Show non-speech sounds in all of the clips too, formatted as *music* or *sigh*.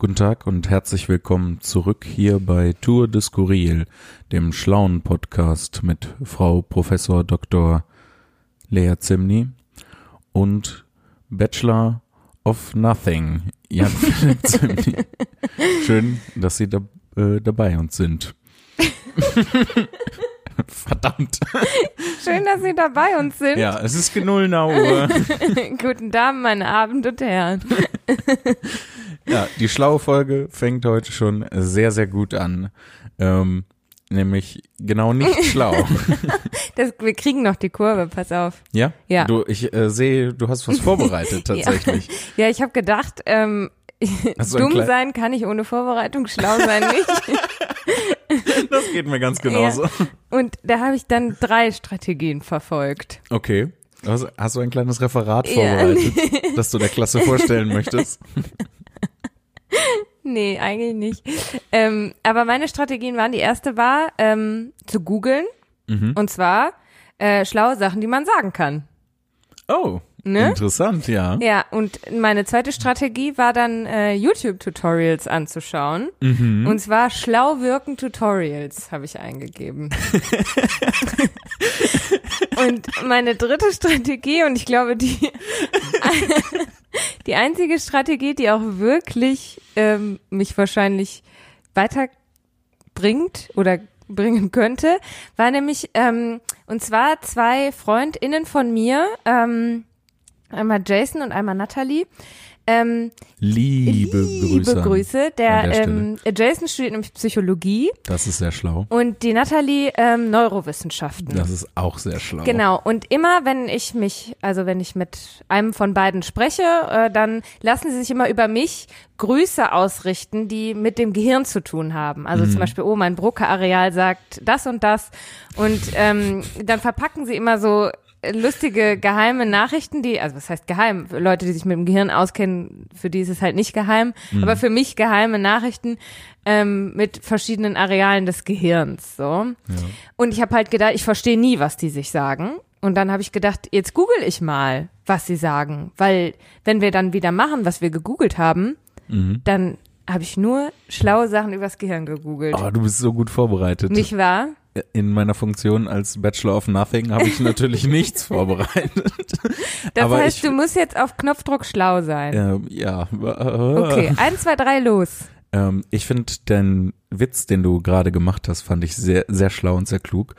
Guten Tag und herzlich willkommen zurück hier bei Tour de Skurril, dem schlauen Podcast mit Frau Professor Dr. Lea Zimny und Bachelor of Nothing, Jan *laughs* Philipp Zimny. Schön, dass Sie da, äh, dabei uns sind. *laughs* Verdammt. Schön, dass Sie dabei uns sind. Ja, es ist genullner Uhr. *laughs* Guten Damen, meine Abend und Herren. Ja, die schlaue Folge fängt heute schon sehr, sehr gut an. Ähm, nämlich genau nicht *laughs* schlau. Das, wir kriegen noch die Kurve, pass auf. Ja? Ja. Du, ich äh, sehe, du hast was *laughs* vorbereitet tatsächlich. Ja, ich habe gedacht, ähm, dumm sein kann ich ohne Vorbereitung, schlau sein *laughs* nicht. Das geht mir ganz genauso. Und da habe ich dann drei Strategien verfolgt. Okay. Hast, hast du ein kleines Referat Ja. vorbereitet, das du der Klasse vorstellen möchtest? *laughs* Nee, eigentlich nicht. Ähm, aber meine Strategien waren, die erste war, ähm, zu googeln. Mhm. Und zwar äh, schlaue Sachen, die man sagen kann. Oh, Ne? interessant, ja. Ja, und meine zweite Strategie war dann, äh, YouTube-Tutorials anzuschauen. Mhm. Und zwar schlau wirken Tutorials habe ich eingegeben. *laughs* und meine dritte Strategie, und ich glaube, die, *laughs* die einzige Strategie, die auch wirklich ähm, mich wahrscheinlich weiterbringt oder bringen könnte, war nämlich, ähm, und zwar zwei FreundInnen von mir, ähm, einmal Jason und einmal Natalie, ähm, Liebe, liebe Grüße. Grüße. Der, der ähm, Jason studiert nämlich Psychologie Das ist sehr schlau. und die Natalie ähm, Neurowissenschaften. Das ist auch sehr schlau. Genau, und immer wenn ich mich, also wenn ich mit einem von beiden spreche, äh, dann lassen sie sich immer über mich Grüße ausrichten, die mit dem Gehirn zu tun haben. Also Mhm. zum Beispiel, oh, mein Broca-Areal sagt das und das. Und ähm, dann verpacken sie immer so lustige geheime Nachrichten, die, also was heißt geheim? Für Leute, die sich mit dem Gehirn auskennen, für die ist es halt nicht geheim, Mhm. aber für mich geheime Nachrichten ähm, mit verschiedenen Arealen des Gehirns. So. Und ich habe halt gedacht, ich verstehe nie, was die sich sagen. Und dann habe ich gedacht, jetzt google ich mal, was sie sagen. Weil wenn wir dann wieder machen, was wir gegoogelt haben, Mhm. dann habe ich nur schlaue Sachen übers Gehirn gegoogelt. Oh, du bist so gut vorbereitet. Nicht wahr? In meiner Funktion als Bachelor of Nothing habe ich natürlich *laughs* nichts vorbereitet. Das Aber heißt, ich, du musst jetzt auf Knopfdruck schlau sein. ähm, ja. Okay, *laughs* eins, zwei, drei, los. Ähm, ich finde den Witz, den du gerade gemacht hast, fand ich sehr, sehr schlau und sehr klug.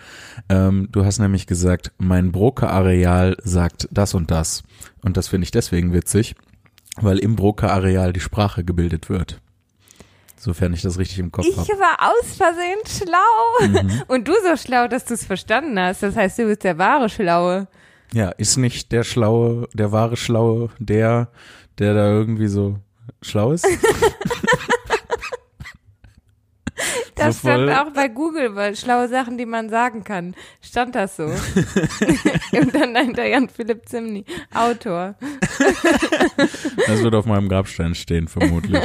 Ähm, du hast nämlich gesagt, mein Broca-Areal sagt das und das. Und das finde ich deswegen witzig, weil im Broca-Areal die Sprache gebildet wird. Sofern ich das richtig im Kopf Ich habe. war aus Versehen schlau. Mhm. *laughs* Und du so schlau, dass du es verstanden hast. Das heißt, du bist der wahre Schlaue. Ja, ist nicht der Schlaue, der wahre Schlaue, der, der da irgendwie so schlau ist? *laughs* Das So stand auch bei Google, weil schlaue Sachen, die man sagen kann, stand das so. *laughs* Und dann dahinter Jan Philipp Zimny, Autor. Das wird auf meinem Grabstein stehen, vermutlich.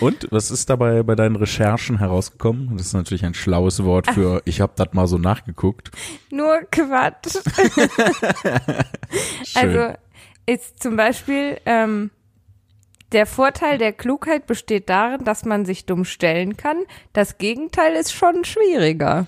Und was ist dabei bei deinen Recherchen herausgekommen? Das ist natürlich ein schlaues Wort für, ich habe das mal so nachgeguckt. Nur Quatsch. *laughs* Also ist zum Beispiel ähm, der Vorteil der Klugheit besteht darin, dass man sich dumm stellen kann. Das Gegenteil ist schon schwieriger.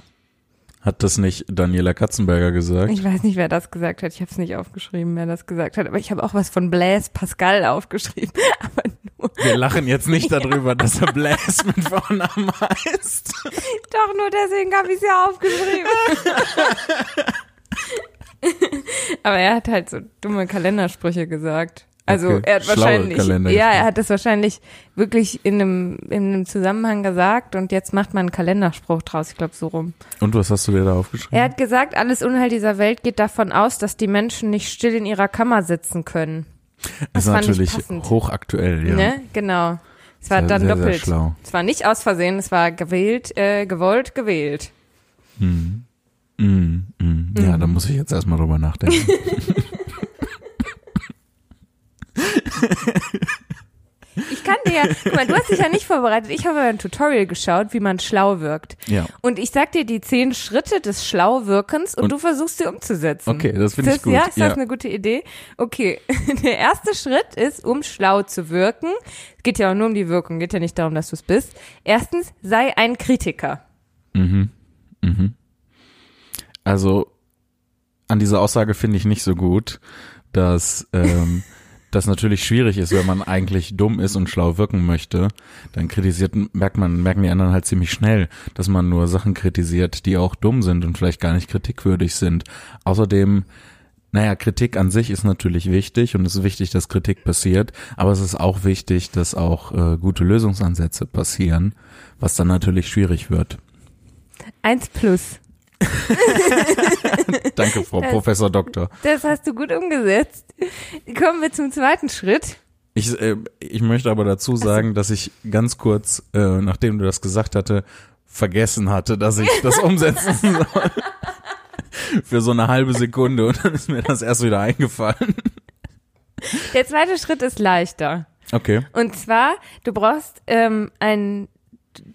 Hat das nicht Daniela Katzenberger gesagt? Ich weiß nicht, wer das gesagt hat. Ich habe es nicht aufgeschrieben, wer das gesagt hat. Aber ich habe auch was von Blaise Pascal aufgeschrieben. *laughs* Aber nur, Wir lachen jetzt nicht darüber, dass er Blaise mit Vornamen heißt. doch nur deswegen habe ich es ja aufgeschrieben. *laughs* *laughs* Aber er hat halt so dumme Kalendersprüche gesagt. Also Okay, er hat wahrscheinlich, ja, er hat das wahrscheinlich wirklich in einem, in einem Zusammenhang gesagt und jetzt macht man einen Kalenderspruch draus. Ich glaube so rum. Und was hast du dir da aufgeschrieben? Er hat gesagt, alles Unheil dieser Welt geht davon aus, dass die Menschen nicht still in ihrer Kammer sitzen können. das ist natürlich hochaktuell, ja. Ne? Genau. Es war Sehr, dann sehr, sehr doppelt. schlau. Es war nicht aus Versehen, es war gewählt, äh, gewollt, gewählt. Mm, mm. Ja, da muss ich jetzt erstmal drüber nachdenken. *laughs* Ich kann dir ja, guck mal, du hast dich ja nicht vorbereitet. Ich habe ein Tutorial geschaut, wie man schlau wirkt. Ja. Und ich sag dir die zehn Schritte des Schlauwirkens und, Und- du versuchst sie umzusetzen. Okay, das finde ich gut. Ja, ist Ja. das eine gute Idee? Okay, *laughs* der erste Schritt ist, um schlau zu wirken. Es geht ja auch nur um die Wirkung, geht ja nicht darum, dass du es bist. Erstens, sei ein Kritiker. Also an dieser Aussage finde ich nicht so gut, dass ähm, *laughs* das natürlich schwierig ist, wenn man eigentlich dumm ist und schlau wirken möchte, dann kritisiert, merkt man, merken die anderen halt ziemlich schnell, dass man nur Sachen kritisiert, die auch dumm sind und vielleicht gar nicht kritikwürdig sind. Außerdem, naja, Kritik an sich ist natürlich wichtig und es ist wichtig, dass Kritik passiert, aber es ist auch wichtig, dass auch äh, gute Lösungsansätze passieren, was dann natürlich schwierig wird. Eins plus. *laughs* Danke, Frau Professor Doktor. Das hast du gut umgesetzt. Kommen wir zum zweiten Schritt. Ich, äh, ich möchte aber dazu sagen, dass ich ganz kurz, äh, nachdem du das gesagt hatte, vergessen hatte, dass ich das *laughs* umsetzen soll. Für so eine halbe Sekunde und dann ist mir das erst wieder eingefallen. Der zweite Schritt ist leichter. Okay. Und zwar, du brauchst ähm, ein,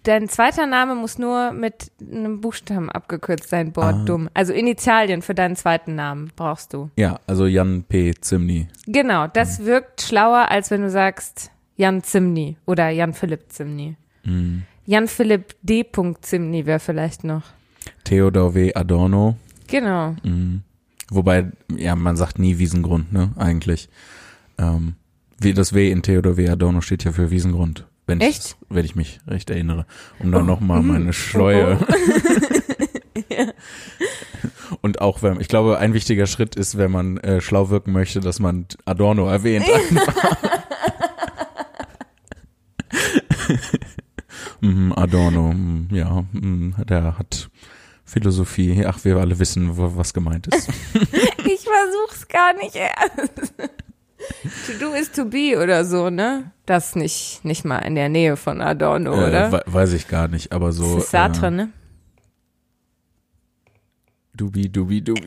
dein zweiter Name muss nur mit einem Buchstaben abgekürzt sein, Boah, Ah. dumm. Also Initialien für deinen zweiten Namen brauchst du. Ja, also Jan P. Zimny. Genau, Mhm. das wirkt schlauer, als wenn du sagst Jan Zimny oder Jan Philipp Zimny. Mhm. Jan Philipp D. Zimny wäre vielleicht noch. Theodor W. Adorno. Genau. Mhm. Wobei, ja, man sagt nie Wiesengrund, ne, eigentlich. Ähm, wie das W in Theodor W. Adorno steht ja für Wiesengrund. Wenn ich, Echt? wenn ich mich recht erinnere. Um dann Oh. nochmal Mhm. meine Schleue. *laughs* Und auch wenn, ich glaube, ein wichtiger Schritt ist, wenn man äh, schlau wirken möchte, dass man Adorno erwähnt. *laughs* *laughs* mhm, Adorno, mhm, ja, der hat Philosophie. Ach, wir alle wissen, was gemeint ist. Ich versuch's gar nicht erst. *laughs* To do is to be oder so, ne? Das nicht, nicht mal in der Nähe von Adorno, äh, oder? we- weiß ich gar nicht, aber so. das ist Sartre, äh, ne? Dubi, dubi, dubi.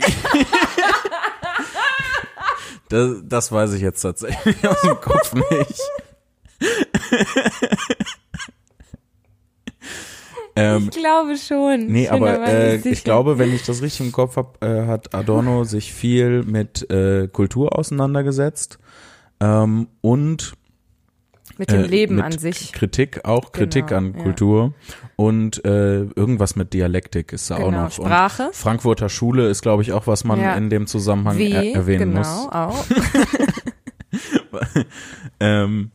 das, das weiß ich jetzt tatsächlich aus dem Kopf nicht. *laughs* ähm, Ich glaube schon. nee, Ich bin aber äh, ich glaube, wenn ich das richtig im Kopf habe, äh, hat Adorno sich viel mit äh, Kultur auseinandergesetzt ähm, und Mit dem äh, Leben mit an sich. Kritik, auch Kritik Genau, an ja. Kultur und äh, irgendwas mit Dialektik ist da auch Genau, noch. Und Sprache. Frankfurter Schule ist, glaube ich, auch was man Ja. in dem Zusammenhang Wie, er erwähnen genau, muss. auch. *laughs* Ähm,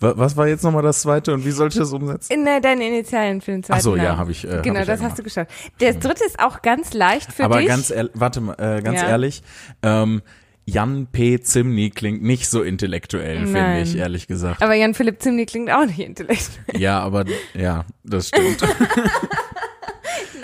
was war jetzt nochmal das zweite und wie sollte ich das umsetzen? In äh, deine Initialien für den zweiten Ach so, ja, habe ich. Äh, Genau, hab ich das ja hast du geschafft. Der dritte ist auch ganz leicht für Aber dich. ganz ehrlich, warte mal, äh, ganz Ja. ehrlich, ähm, Jan P. Zimny klingt nicht so intellektuell, finde ich, ehrlich gesagt. aber Jan Philipp Zimny klingt auch nicht intellektuell. ja, aber ja, das stimmt. *laughs*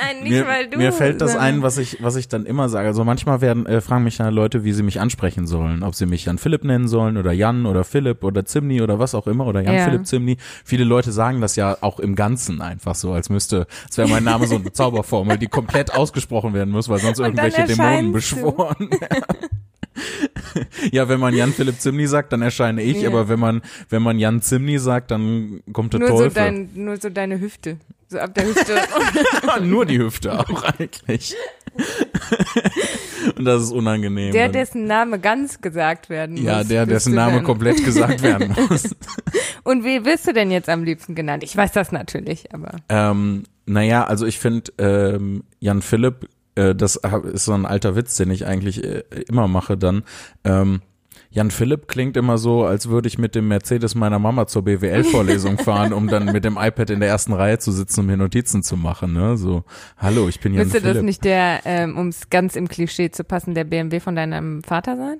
Nein, nicht mir, weil du. mir fällt das ein, was ich, was ich dann immer sage. Also manchmal werden, äh, fragen mich dann Leute, wie sie mich ansprechen sollen. Ob sie mich Jan Philipp nennen sollen oder Jan oder Philipp oder Zimni oder was auch immer oder Jan Ja. Philipp Zimni. Viele Leute sagen das ja auch im Ganzen einfach so, als müsste, als wäre mein Name so eine Zauberformel, die komplett ausgesprochen werden muss, weil sonst Und irgendwelche Dämonen beschworen werden. *laughs* Ja, wenn man Jan Philipp Zimni sagt, dann erscheine ich, Ja. aber wenn man, wenn man Jan Zimni sagt, dann kommt der nur Teufel. so, dein, nur so deine Hüfte. So ab der Hüfte. *laughs* Nur die Hüfte auch eigentlich. Und das ist unangenehm. der, dessen Name ganz gesagt werden muss. ja, der, dessen Name dann. komplett gesagt werden *laughs* muss. Und wie wirst du denn jetzt am liebsten genannt? Ich weiß das natürlich, aber. ähm, naja, also ich finde, ähm, Jan Philipp, äh, das ist so ein alter Witz, den ich eigentlich äh, immer mache dann. Ähm, Jan Philipp klingt immer so, als würde ich mit dem Mercedes meiner Mama zur BWL-Vorlesung *laughs* fahren, um dann mit dem iPad in der ersten Reihe zu sitzen, um mir Notizen zu machen. Ne? So, hallo, ich bin Jan Müsste Philipp. das nicht der, ähm, um es ganz im Klischee zu passen, der BMW von deinem Vater sein?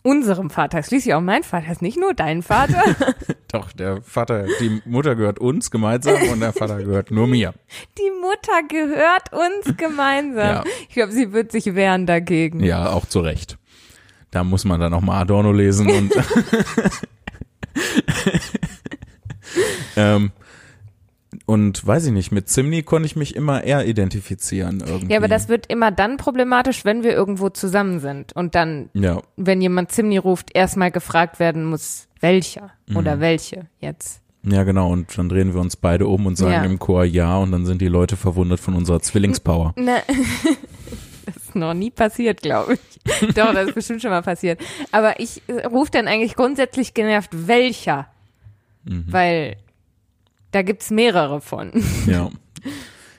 Unserem Vater. Schließlich auch mein Vater. Ist nicht nur dein Vater. *laughs* *laughs* Doch, der Vater, die Mutter gehört uns gemeinsam und der Vater gehört nur mir. Die Mutter gehört uns gemeinsam. Ja. Ich glaube, sie wird sich wehren dagegen. Ja, auch zu Recht. Da muss man dann auch mal Adorno lesen und *laughs* ähm, und weiß ich nicht, mit Zimni konnte ich mich immer eher identifizieren irgendwie. Ja, aber das wird immer dann problematisch, wenn wir irgendwo zusammen sind und dann, Ja, wenn jemand Zimni ruft, erstmal gefragt werden muss, welcher Mhm. oder welche jetzt. ja genau. Und dann drehen wir uns beide um und sagen Ja. im Chor ja und dann sind die Leute verwundert von unserer Zwillingspower. Ne, das *laughs* ist noch nie passiert, glaube ich. *laughs* Doch, das ist bestimmt schon mal passiert. Aber ich äh, rufe dann eigentlich grundsätzlich genervt, welcher? Mhm. Weil da gibt's mehrere von. Ja. *laughs*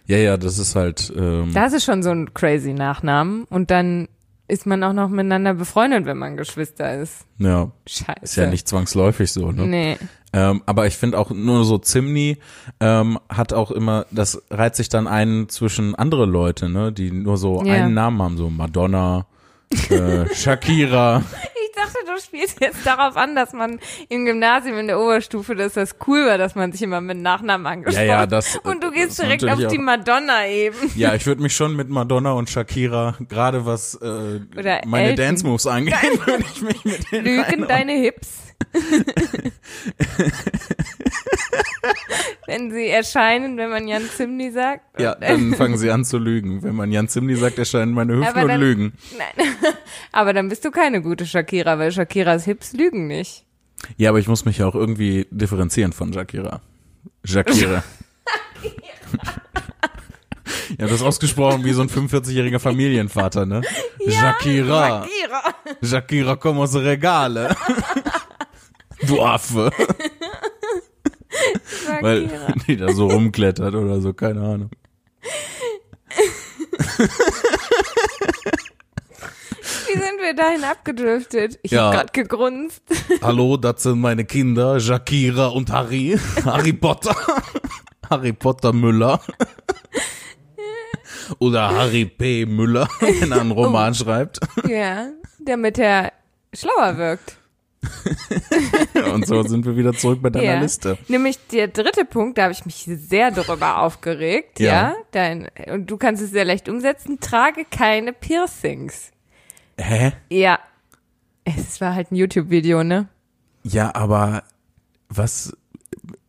Ja, ja, das ist halt, ähm, Das ist schon so ein crazy Nachnamen. Und dann ist man auch noch miteinander befreundet, wenn man Geschwister ist. ja, Scheiße. ist ja nicht zwangsläufig so, ne? Nee. Ähm, aber ich finde auch nur so Zimni ähm, hat auch immer, das reiht sich dann ein zwischen andere Leute, ne, die nur so Ja. einen Namen haben, so Madonna, äh, *laughs* Shakira. Ich dachte, du spielst jetzt darauf an, dass man im Gymnasium in der Oberstufe, dass das cool war, dass man sich immer mit Nachnamen Ja, angesprochen ja, das. Und du gehst direkt auf die Madonna eben. Ja, ich würde mich schon mit Madonna und Shakira, gerade was äh, Oder meine Elton. Dance Moves angeht, *laughs* würde ich mich mit denen Lügen deine Hips. Wenn sie erscheinen, wenn man Jan Zimni sagt. Ja, dann fangen sie an zu lügen. Wenn man Jan Zimni sagt, erscheinen meine Hüften und lügen. Nein. *laughs* Aber dann bist du keine gute Shakira, weil Shakiras Hips lügen nicht. Ja, aber ich muss mich ja auch irgendwie differenzieren von Shakira. Shakira. Ja, das ausgesprochen wie so ein 45-jähriger Familienvater, ne? Shakira. Shakira. Shakira, komm aus Regale. *laughs* Du Affe. *laughs* Weil die da so rumklettert oder so, keine Ahnung. Wie sind wir dahin abgedriftet? Ich Ja. hab grad gegrunzt. *laughs* Hallo, das sind meine Kinder, Shakira und Harry. *laughs* Harry Potter. Harry Potter Müller. Oder Harry P. Müller, wenn er einen Roman schreibt. Ja, damit er schlauer wirkt. *laughs* Und so sind wir wieder zurück bei deiner Ja. Liste. Nämlich der dritte Punkt, da habe ich mich sehr darüber aufgeregt, ja. Ja. Dein, und du kannst es sehr leicht umsetzen, trage keine Piercings. Hä? Ja. Es war halt ein YouTube-Video, ne? Ja, aber was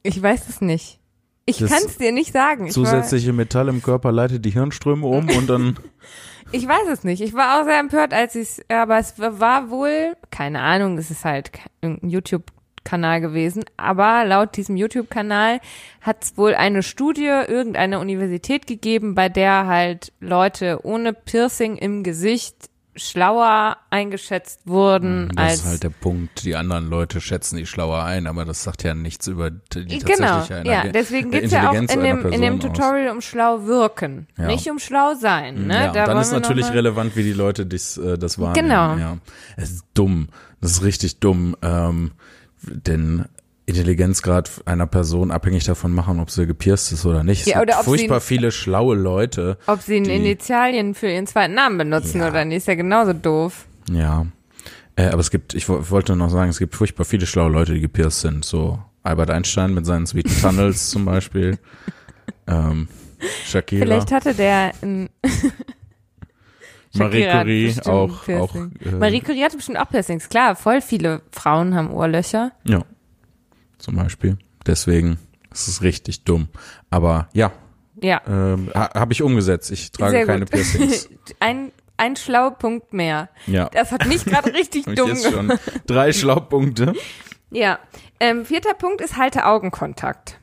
Ich weiß es nicht. Ich kann es dir nicht sagen. Ich, war, zusätzliche Metall im Körper leitet die Hirnströme um und dann *laughs* ich weiß es nicht. Ich war auch sehr empört, als ich es, aber es war wohl, keine Ahnung, es ist halt ke- irgendein YouTube-Kanal gewesen, aber laut diesem YouTube-Kanal hat es wohl eine Studie irgendeiner Universität gegeben, bei der halt Leute ohne Piercing im Gesicht schlauer eingeschätzt wurden Hm, das als ist halt der Punkt. Die anderen Leute schätzen die schlauer ein, aber das sagt ja nichts über die Genau, ja, deswegen geht's ja auch in dem, in dem Person aus. Tutorial um schlau wirken, Ja. nicht um schlau sein. Ne? Ja, Da dann ist natürlich relevant, wie die Leute dies, äh, das wahrnehmen. Genau. Ja. Es ist dumm. Das ist richtig dumm. Ähm, denn Intelligenzgrad einer Person abhängig davon machen, ob sie gepierst ist oder nicht. Es Ja, oder ob sie- furchtbar viele schlaue Leute. Ob sie die- Initialien für ihren zweiten Namen benutzen Ja. oder nicht, ist ja genauso doof. Ja. Äh, aber es gibt, ich wo- wollte noch sagen, es gibt furchtbar viele schlaue Leute, die gepierst sind. So Albert Einstein mit seinen Sweet Tunnels zum Beispiel. *laughs* Ähm, Shakira. Vielleicht hatte der ein *laughs* Marie Curie auch, auch äh, Marie Curie hatte bestimmt auch Piercings. Klar, voll viele Frauen haben Ohrlöcher. Ja, zum Beispiel. Deswegen ist es richtig dumm. Aber ja, Ja, ähm, ha, habe ich umgesetzt. Ich trage sehr keine gut. Piercings. *laughs* ein, ein schlauer Punkt mehr. Ja, Das hat mich gerade richtig *laughs* dumm jetzt gemacht. schon drei Schlaupunkte. Ja. Ähm, vierter Punkt ist halte Augenkontakt.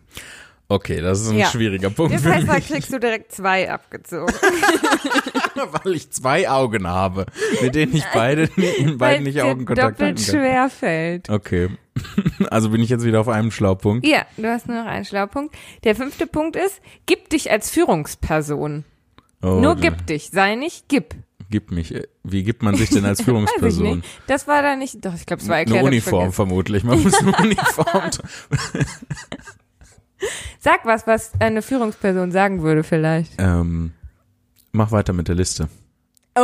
Okay, das ist ein Ja. schwieriger Punkt Das heißt, da kriegst du direkt zwei abgezogen. *laughs* weil ich zwei Augen habe, mit denen ich beide Weil beiden nicht Augenkontakt halten doppelt schwer fällt. Okay, *laughs* also bin ich jetzt wieder auf einem Schlaupunkt. Ja, du hast nur noch einen Schlaupunkt. Der fünfte Punkt ist, gib dich als Führungsperson. Oh, Nur gib dich, sei nicht gib. Gib mich. Wie gibt man sich denn als *laughs* Führungsperson? Das war da nicht, doch, ich glaube, es war Eine erklärt. ich Uniform vermutlich. Man muss eine *laughs* Uniform. Sag was, was eine Führungsperson sagen würde vielleicht. ähm, mach weiter mit der Liste. Oh!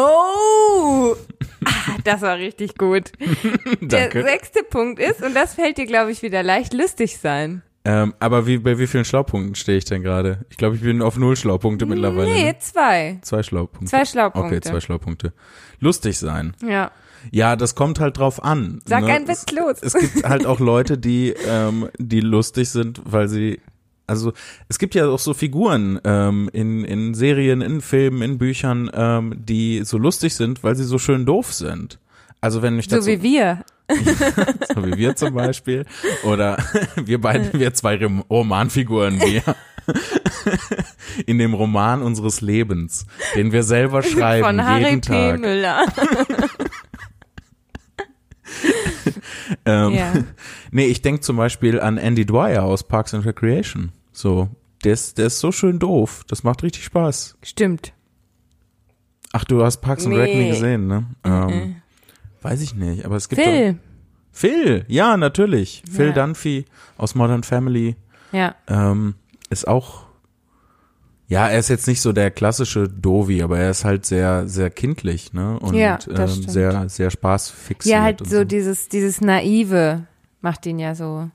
Ah, das war richtig gut. *laughs* Der Danke. sechste Punkt ist, und das fällt dir, glaube ich, wieder leicht, lustig sein. Ähm, aber wie, bei wie vielen Schlaupunkten stehe ich denn gerade? Ich glaube, ich bin auf null Schlaupunkte mittlerweile. Nee, ne? zwei. Zwei Schlaupunkte. Zwei Schlaupunkte. Okay, zwei Schlaupunkte. Lustig sein. Ja. Ja, das kommt halt drauf an. Sag ne? ein Witz los. Es, es gibt halt auch *laughs* Leute, die, ähm, die lustig sind, weil sie Also es gibt ja auch so Figuren ähm, in, in Serien, in Filmen, in Büchern, ähm, die so lustig sind, weil sie so schön doof sind. Also wenn mich So dazu, wie wir. *laughs* so wie wir zum Beispiel, oder *laughs* wir beiden, wir zwei Rom- Romanfiguren, wir *laughs* in dem Roman unseres Lebens, den wir selber schreiben, Von Harry jeden P. Tag. Müller. *laughs* Ähm, Ja. *laughs* Nee, ich denke zum Beispiel an Andy Dwyer aus Parks and Recreation. So, der ist, der ist so schön doof. Das macht richtig Spaß. Stimmt. Ach, du hast Parks and Rec nie Nee. gesehen, ne? Ähm, weiß ich nicht, aber es gibt Phil. Phil, ja, natürlich. Phil Ja. Dunphy aus Modern Family Ja. ähm, ist auch, ja, er ist jetzt nicht so der klassische Dovi, aber er ist halt sehr, sehr kindlich, ne? Und Ja, ähm, sehr, sehr spaßfixiert. Ja, halt und so dieses, dieses Naive macht ihn ja so.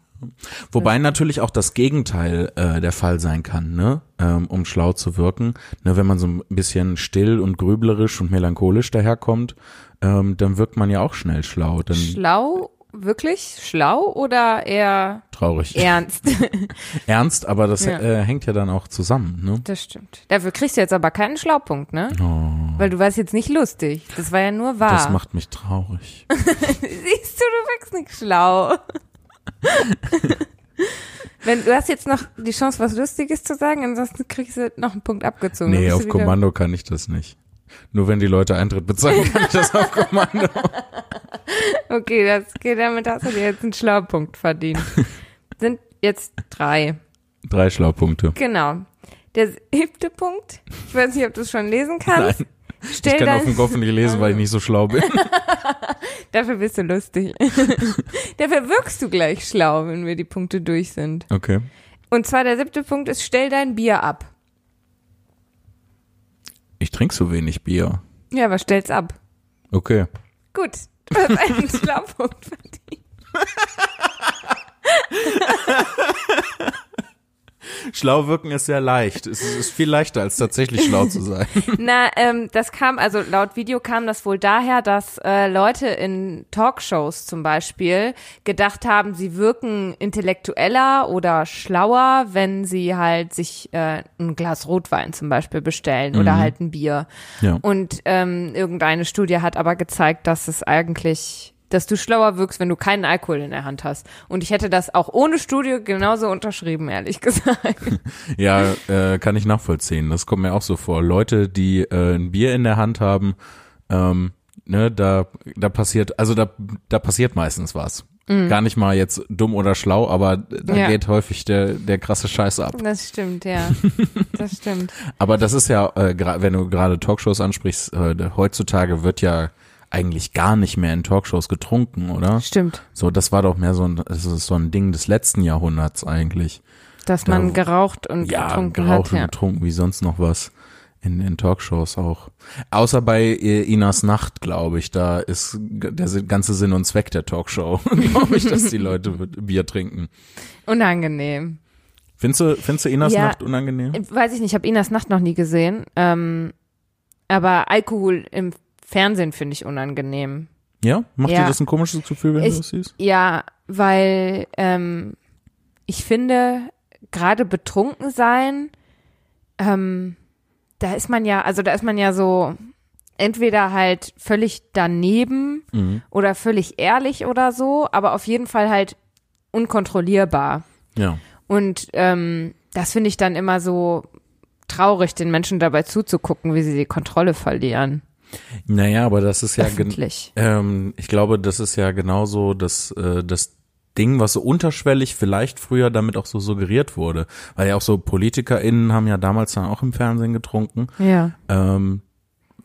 Wobei natürlich auch das Gegenteil äh, der Fall sein kann, ne? Ähm, um schlau zu wirken. Ne, wenn man so ein bisschen still und grüblerisch und melancholisch daherkommt, ähm, dann wirkt man ja auch schnell schlau. Dann Schlau? Wirklich? Schlau oder eher traurig. ernst? *laughs* Ernst, aber das Ja. äh, hängt ja dann auch zusammen, ne? Das stimmt. Dafür kriegst du jetzt aber keinen Schlaupunkt, ne? Oh, Weil du warst jetzt nicht lustig. Das war ja nur wahr. das macht mich traurig. *laughs* Siehst du, du wirkst nicht schlau. *laughs* Wenn, du hast jetzt noch die Chance, was Lustiges zu sagen, ansonsten kriegst du noch einen Punkt abgezogen. Nee, auf Kommando kann ich das nicht. Nur wenn die Leute Eintritt bezahlen, kann ich das auf Kommando. Okay, das, okay, damit hast du dir jetzt einen Schlaupunkt verdient. *laughs* Sind jetzt drei. Drei Schlaupunkte. Genau. Der siebte Punkt, ich weiß nicht, ob du es schon lesen kannst. Nein, Stell ich kann dein, auf dem Kopf nicht lesen, weil ich nicht so schlau bin. *laughs* Dafür bist du lustig. *laughs* Dafür wirkst du gleich schlau, wenn wir die Punkte durch sind. Okay. Und zwar der siebte Punkt ist, stell dein Bier ab. Ich trinke so wenig Bier. Ja, aber stell's ab. Okay. Gut, *laughs* du hast einen Schlaupunkt verdient. *laughs* Schlau wirken ist sehr leicht. Es ist viel leichter, als tatsächlich schlau zu sein. *laughs* Na, ähm, das kam, also laut Video kam das wohl daher, dass äh, Leute in Talkshows zum Beispiel gedacht haben, sie wirken intellektueller oder schlauer, wenn sie halt sich äh, ein Glas Rotwein zum Beispiel bestellen oder halt ein Bier. Ja. Und ähm, irgendeine Studie hat aber gezeigt, dass es eigentlich dass du schlauer wirkst, wenn du keinen Alkohol in der Hand hast. Und ich hätte das auch ohne Studie genauso unterschrieben, ehrlich *laughs* gesagt. Ja, äh, kann ich nachvollziehen. Das kommt mir auch so vor. Leute, die äh, ein Bier in der Hand haben, ähm, ne, da, da passiert, also da, da passiert meistens was. Gar nicht mal jetzt dumm oder schlau, aber da Ja. geht häufig der, der krasse Scheiß ab. Das stimmt, ja. *laughs* Das stimmt. Aber das ist ja, äh, wenn du gerade Talkshows ansprichst, äh, heutzutage wird ja eigentlich gar nicht mehr in Talkshows getrunken, oder? Stimmt. So, das war doch mehr so ein, das ist so ein Ding des letzten Jahrhunderts eigentlich. Dass Da- man geraucht und Ja, getrunken geraucht hat. und Ja. getrunken wie sonst noch was. In, in Talkshows auch. Außer bei äh, Inas Nacht, glaube ich, da ist der ganze Sinn und Zweck der Talkshow, *laughs* glaube ich, dass die Leute Bier trinken. Unangenehm. Findest du, findest du Inas Ja. Nacht unangenehm? Weiß ich nicht, ich habe Inas Nacht noch nie gesehen. Ähm, aber Alkohol im Fernsehen finde ich unangenehm. Ja? Macht Ja. dir das ein komisches Gefühl, wenn Ich- du das siehst? Ja, weil ähm, ich finde, gerade betrunken sein, ähm, da ist man ja, also da ist man ja so entweder halt völlig daneben Mhm. oder völlig ehrlich oder so, aber auf jeden Fall halt unkontrollierbar. Ja. Und ähm, das finde ich dann immer so traurig, den Menschen dabei zuzugucken, wie sie die Kontrolle verlieren. Naja, aber das ist ja, Öffentlich. ähm, ich glaube, das ist ja genauso das, äh, das Ding, was so unterschwellig vielleicht früher damit auch so suggeriert wurde. Weil ja auch so PolitikerInnen haben ja damals dann auch im Fernsehen getrunken. Ja. Ähm,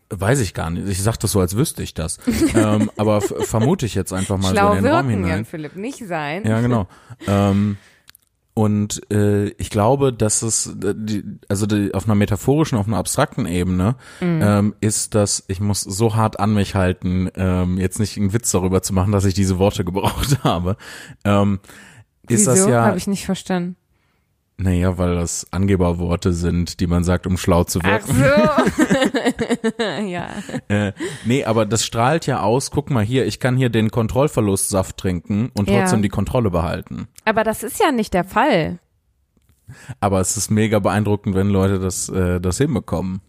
weiß ich gar nicht. Ich sag das so, als wüsste ich das. *laughs* ähm, aber vermute ich jetzt einfach mal Schlau so in den Raum hinein. Jan Philipp, nicht sein. Ja, genau. *laughs* ähm, und äh, ich glaube, dass es, äh, die, also die, auf einer metaphorischen, auf einer abstrakten Ebene, ähm, ist das, ich muss so hart an mich halten, ähm, jetzt nicht einen Witz darüber zu machen, dass ich diese Worte *laughs* gebraucht habe. Ähm, ist Wieso? das ja, Habe ich nicht verstanden. naja, weil das Angeberworte sind, die man sagt, um schlau zu Ach wirken. so. *laughs* *laughs* ja. Äh, nee, aber das strahlt ja aus, guck mal hier, ich kann hier den Kontrollverlustsaft trinken und Ja. trotzdem die Kontrolle behalten. Aber das ist ja nicht der Fall. Aber es ist mega beeindruckend, wenn Leute das, äh, das hinbekommen.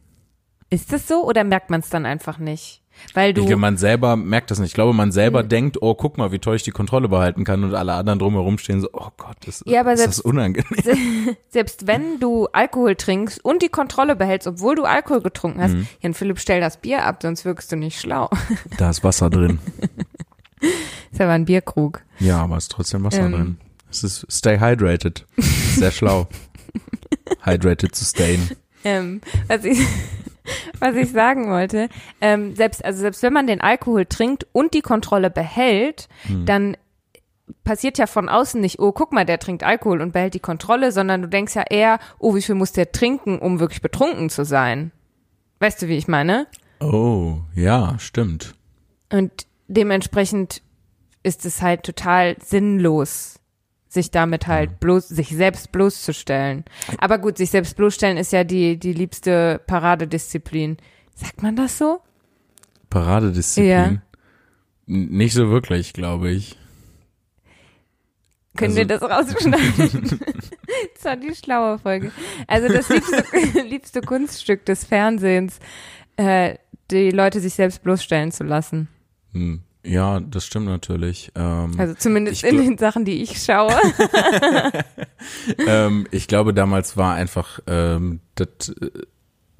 Ist das so oder merkt man es dann einfach nicht? Weil du. Ich, man selber merkt das nicht. Ich glaube, man selber mhm. denkt, oh, guck mal, wie toll ich die Kontrolle behalten kann und alle anderen drumherum stehen so, oh Gott, das, ja, aber ist selbst, das unangenehm. *laughs* Selbst wenn du Alkohol trinkst und die Kontrolle behältst, obwohl du Alkohol getrunken hast, mhm. Jan Philipp, stell das Bier ab, sonst wirkst du nicht schlau. *laughs* Da ist Wasser drin. ist aber ein Bierkrug. Ja, aber ist trotzdem Wasser ähm. drin. Es ist stay hydrated. Sehr schlau. *laughs* hydrated to stay. Ähm, was ich *laughs* was ich sagen wollte. Ähm, selbst, also selbst wenn man den Alkohol trinkt und die Kontrolle behält, hm. dann passiert ja von außen nicht, oh, guck mal, der trinkt Alkohol und behält die Kontrolle, sondern du denkst ja eher, oh, wie viel muss der trinken, um wirklich betrunken zu sein? Weißt du, wie ich meine? Oh, ja, stimmt. Und dementsprechend ist es halt total sinnlos, sich damit halt bloß, sich selbst bloßzustellen. Aber gut, sich selbst bloßstellen ist ja die, die liebste Paradedisziplin. Sagt man das so? Paradedisziplin? Ja. Nicht so wirklich, glaube ich. Können also, wir das rausschneiden? *laughs* das war die schlaue Folge. Also das liebste, *laughs* liebste Kunststück des Fernsehens, äh, die Leute sich selbst bloßstellen zu lassen. Hm. Ja, das stimmt natürlich. Ähm, also zumindest in den Sachen, die ich schaue. *laughs* *laughs* ähm, ich glaube, damals war einfach ähm, das äh,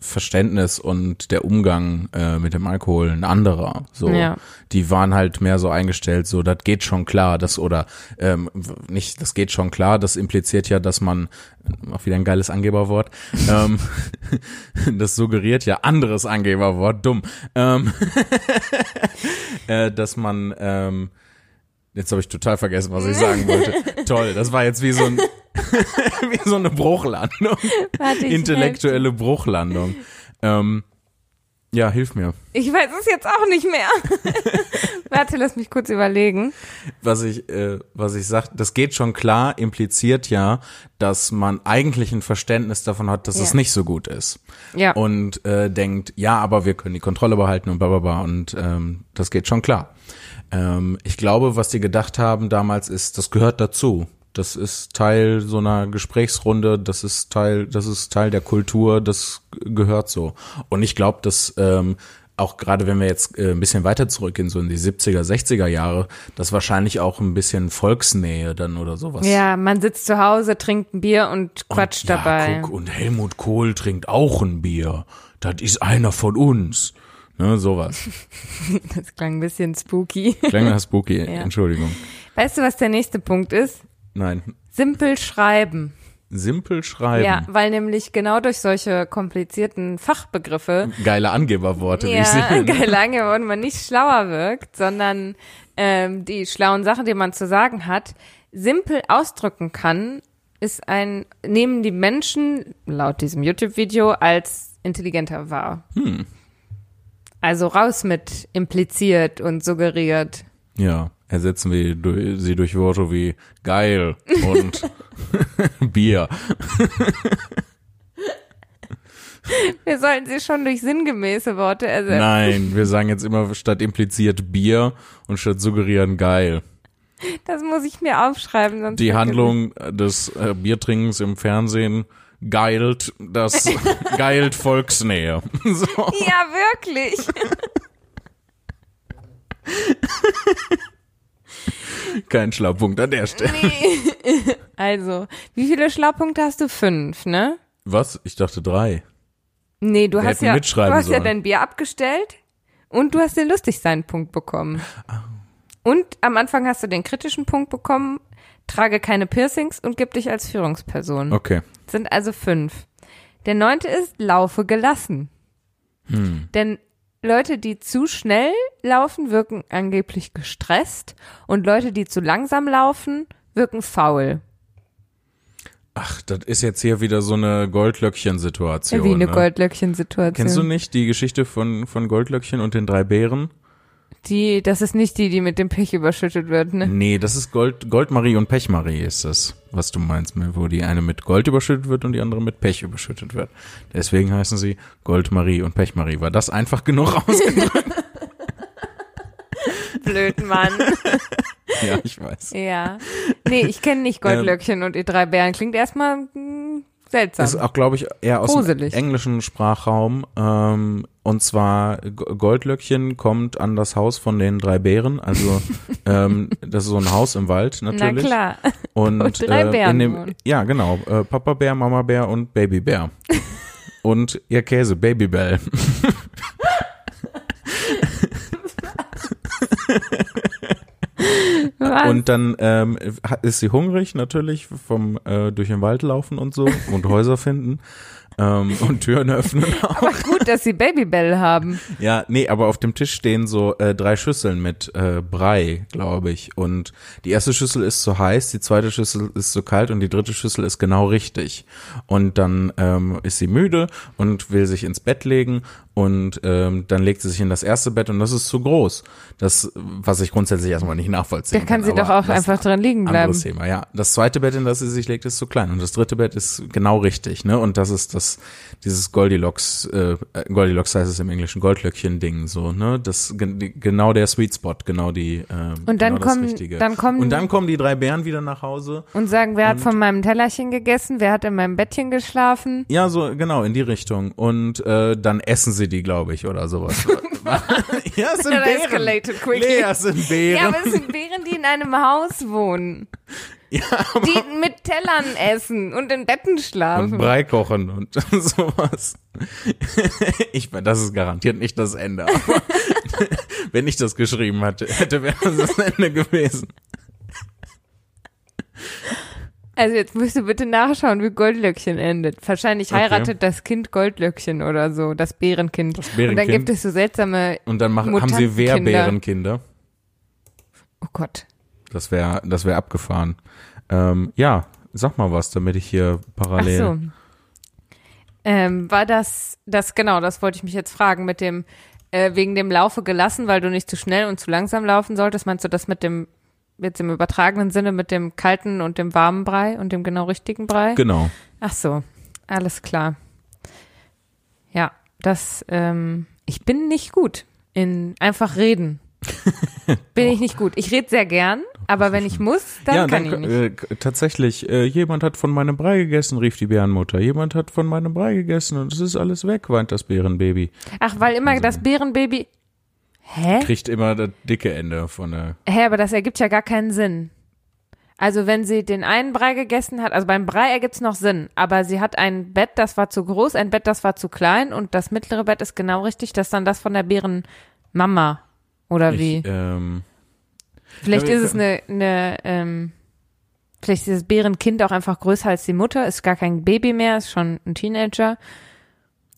Verständnis und der Umgang äh, mit dem Alkohol ein anderer. So, ja. die waren halt mehr so eingestellt, so das geht schon klar, das oder ähm, nicht, das geht schon klar. Das impliziert ja, dass man auch wieder ein geiles Angeberwort. ähm, *laughs* das suggeriert ja anderes Angeberwort, dumm. Ähm, *laughs* äh, dass man ähm, Jetzt habe ich total vergessen, was ich sagen wollte. *laughs* Toll, das war jetzt wie so ein *laughs* wie so eine Bruchlandung. Warte, Intellektuelle helfe. Bruchlandung. Ähm, ja, hilf mir. Ich weiß es jetzt auch nicht mehr. *laughs* Warte, lass mich kurz überlegen. Was ich, äh, was ich sag, das geht schon klar, impliziert ja, dass man eigentlich ein Verständnis davon hat, dass ja. es nicht so gut ist. Ja. Und äh, denkt, ja, aber wir können die Kontrolle behalten und bla bla bla und ähm, das geht schon klar. Ähm, ich glaube, was die gedacht haben damals ist, das gehört dazu. Das ist Teil so einer Gesprächsrunde, das ist Teil, das ist Teil der Kultur, das gehört so. Und ich glaube, dass ähm, auch gerade wenn wir jetzt äh, ein bisschen weiter zurückgehen, so in die 70er, 60er Jahre, das wahrscheinlich auch ein bisschen Volksnähe dann oder sowas. Ja, man sitzt zu Hause, trinkt ein Bier und quatscht und, ja, dabei. Guck, und Helmut Kohl trinkt auch ein Bier. Das ist einer von uns. Ne, sowas. *laughs* Das klang ein bisschen spooky. Klang nach spooky, *laughs* ja. Entschuldigung. Weißt du, was der nächste Punkt ist? Nein. Simpel schreiben. Simpel schreiben. Ja, weil nämlich genau durch solche komplizierten Fachbegriffe. Geile Angeberworte, ja, wie ich sehe. Geile Angeberworte, man nicht schlauer wirkt, sondern ähm, die schlauen Sachen, die man zu sagen hat, simpel ausdrücken kann, ist ein, nehmen die Menschen laut diesem YouTube-Video als intelligenter wahr. Hm. Also raus mit impliziert und suggeriert. Ja ersetzen wir sie durch Worte wie geil und *laughs* Bier. Wir sollten sie schon durch sinngemäße Worte ersetzen. Nein, wir sagen jetzt immer statt impliziert Bier und statt suggerieren geil. Das muss ich mir aufschreiben. Sonst Die Handlung des äh, Biertrinkens im Fernsehen geilt das *laughs* geilt Volksnähe. *laughs* So. Ja, wirklich. *laughs* Kein Schlaupunkt an der Stelle. Nee. *laughs* Also, wie viele Schlaupunkte hast du? Fünf, ne? Was? Ich dachte drei. Nee, du Wir hast ja, du hast ja dein Bier abgestellt und du hast den Lustigsein-Punkt bekommen. Oh. Und am Anfang hast du den kritischen Punkt bekommen, trage keine Piercings und gib dich als Führungsperson. Okay. Sind also fünf. Der neunte ist, laufe gelassen. Hm. Denn Leute, die zu schnell laufen, wirken angeblich gestresst und Leute, die zu langsam laufen, wirken faul. Ach, das ist jetzt hier wieder so eine Goldlöckchen-Situation. Wie eine ne? Goldlöckchen-Situation. Kennst du nicht die Geschichte von, von Goldlöckchen und den drei Bären? Die, das ist nicht die, die mit dem Pech überschüttet wird, ne? Nee, das ist Gold, Goldmarie und Pechmarie ist das, was du meinst, wo die eine mit Gold überschüttet wird und die andere mit Pech überschüttet wird. Deswegen heißen sie Goldmarie und Pechmarie. War das einfach genug *laughs* ausgedrückt? Blöd, Mann. ja, ich weiß. Ja. Nee, ich kenne nicht Goldlöckchen ähm, und die drei Bären. Klingt erstmal, hm, seltsam. Ist auch, glaube ich, eher aus Gruselig. dem englischen Sprachraum. Ähm, und zwar Goldlöckchen kommt an das Haus von den drei Bären. Also *laughs* ähm, das ist so ein Haus im Wald Na natürlich. klar. Und, *laughs* Und drei äh, Bären dem. Ja, genau. Äh, Papa Bär, Mama Bär und Baby Bär. *laughs* und ihr Käse, Babybell. Was? Und dann ähm, ist sie hungrig natürlich vom äh, durch den Wald laufen und so und Häuser finden ähm, und Türen öffnen *laughs* auch. Aber gut, dass sie Babybell haben. Ja, nee, aber auf dem Tisch stehen so äh, drei Schüsseln mit äh, Brei, glaube ich. Und die erste Schüssel ist zu heiß, die zweite Schüssel ist zu kalt und die dritte Schüssel ist genau richtig. Und dann ähm, ist sie müde und will sich ins Bett legen und ähm, dann legt sie sich in das erste Bett und das ist zu groß. Das, was ich grundsätzlich erstmal nicht nachvollziehen Da kann sie doch auch einfach dran liegen bleiben. anderes Thema, ja. Das zweite Bett, in das sie sich legt, ist zu klein und das dritte Bett ist genau richtig, ne? Und das ist das, dieses Goldilocks, äh, äh, Goldilocks heißt es im Englischen, Goldlöckchen-Ding, so, ne? Das genau der Sweet Spot, genau die. Ähm, Und dann genau das kommen- dann kommen- und dann kommen die drei Bären wieder nach Hause. Und sagen, wer hat von meinem Tellerchen gegessen? Wer hat in meinem Bettchen geschlafen? Ja, so genau in die Richtung. Und äh, dann essen sie die, glaube ich, oder sowas. *laughs* ja, es sind That Bären. Lea, es sind Bären. Ja, aber es sind Bären, die in einem Haus wohnen. Ja, Die mit Tellern essen und in Betten und schlafen. Brei kochen und *laughs* sowas. Ich, das ist garantiert nicht das Ende. Aber *laughs* wenn ich das geschrieben hatte, hätte wäre das das Ende gewesen. Also jetzt musst du bitte nachschauen, wie Goldlöckchen endet. Wahrscheinlich Okay. heiratet das Kind Goldlöckchen oder so, das Bärenkind. Das Und dann Bärenkind. gibt es so seltsame, Und dann machen, haben sie. Wehrbärenkinder. oh Gott. Das wäre, das wäre abgefahren. Ähm, ja, sag mal was, damit ich hier Ach parallel. so. Ähm, war das, das, genau, das wollte ich mich jetzt fragen, mit dem, äh, wegen dem Laufe gelassen, weil du nicht zu schnell und zu langsam laufen solltest, meinst du das mit dem, jetzt im übertragenen Sinne, mit dem kalten und dem warmen Brei und dem genau richtigen Brei? Genau. Ach so, alles klar. Ja, das, ähm, ich bin nicht gut in einfach reden. *laughs* bin ich nicht gut. Ich rede sehr gern, aber wenn ich muss, dann ja, kann dann, ich nicht. äh, tatsächlich, äh, jemand hat von meinem Brei gegessen, rief die Bärenmutter. Jemand hat von meinem Brei gegessen und es ist alles weg, weint das Bärenbaby. Ach, weil immer das Bärenbaby. Hä? Kriegt immer das dicke Ende von der. Hä, aber das ergibt ja gar keinen Sinn. Also wenn sie den einen Brei gegessen hat, also beim Brei ergibt's noch Sinn, aber sie hat ein Bett, das war zu groß, ein Bett, das war zu klein und das mittlere Bett ist genau richtig, das ist dann das von der Bärenmama. Oder wie? Ich, ähm, vielleicht ist es eine, eine ähm, vielleicht ist das Bärenkind auch einfach größer als die Mutter, ist gar kein Baby mehr, ist schon ein Teenager.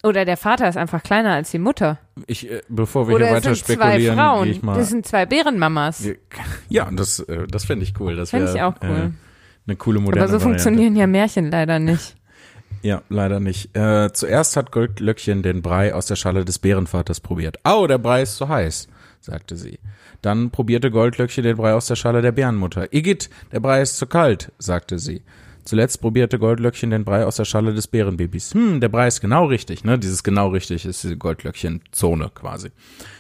Oder der Vater ist einfach kleiner als die Mutter. ich, äh, bevor wir Oder hier weiter sind zwei spekulieren, Frauen. ich mal. Das sind zwei Bärenmamas. ja, das, äh, das fände ich cool. Das Fände ich auch cool. Äh, eine coole moderne Aber so Variante. funktionieren ja Märchen leider nicht. *laughs* Ja, leider nicht. Äh, zuerst hat Goldlöckchen den Brei aus der Schale des Bärenvaters probiert. Au, der Brei ist zu heiß, sagte sie. Dann probierte Goldlöckchen den Brei aus der Schale der Bärenmutter. Igitt, der Brei ist zu kalt, sagte sie. Zuletzt probierte Goldlöckchen den Brei aus der Schale des Bärenbabys. Hm, der Brei ist genau richtig, ne? Dieses genau richtig ist die Goldlöckchen-Zone quasi.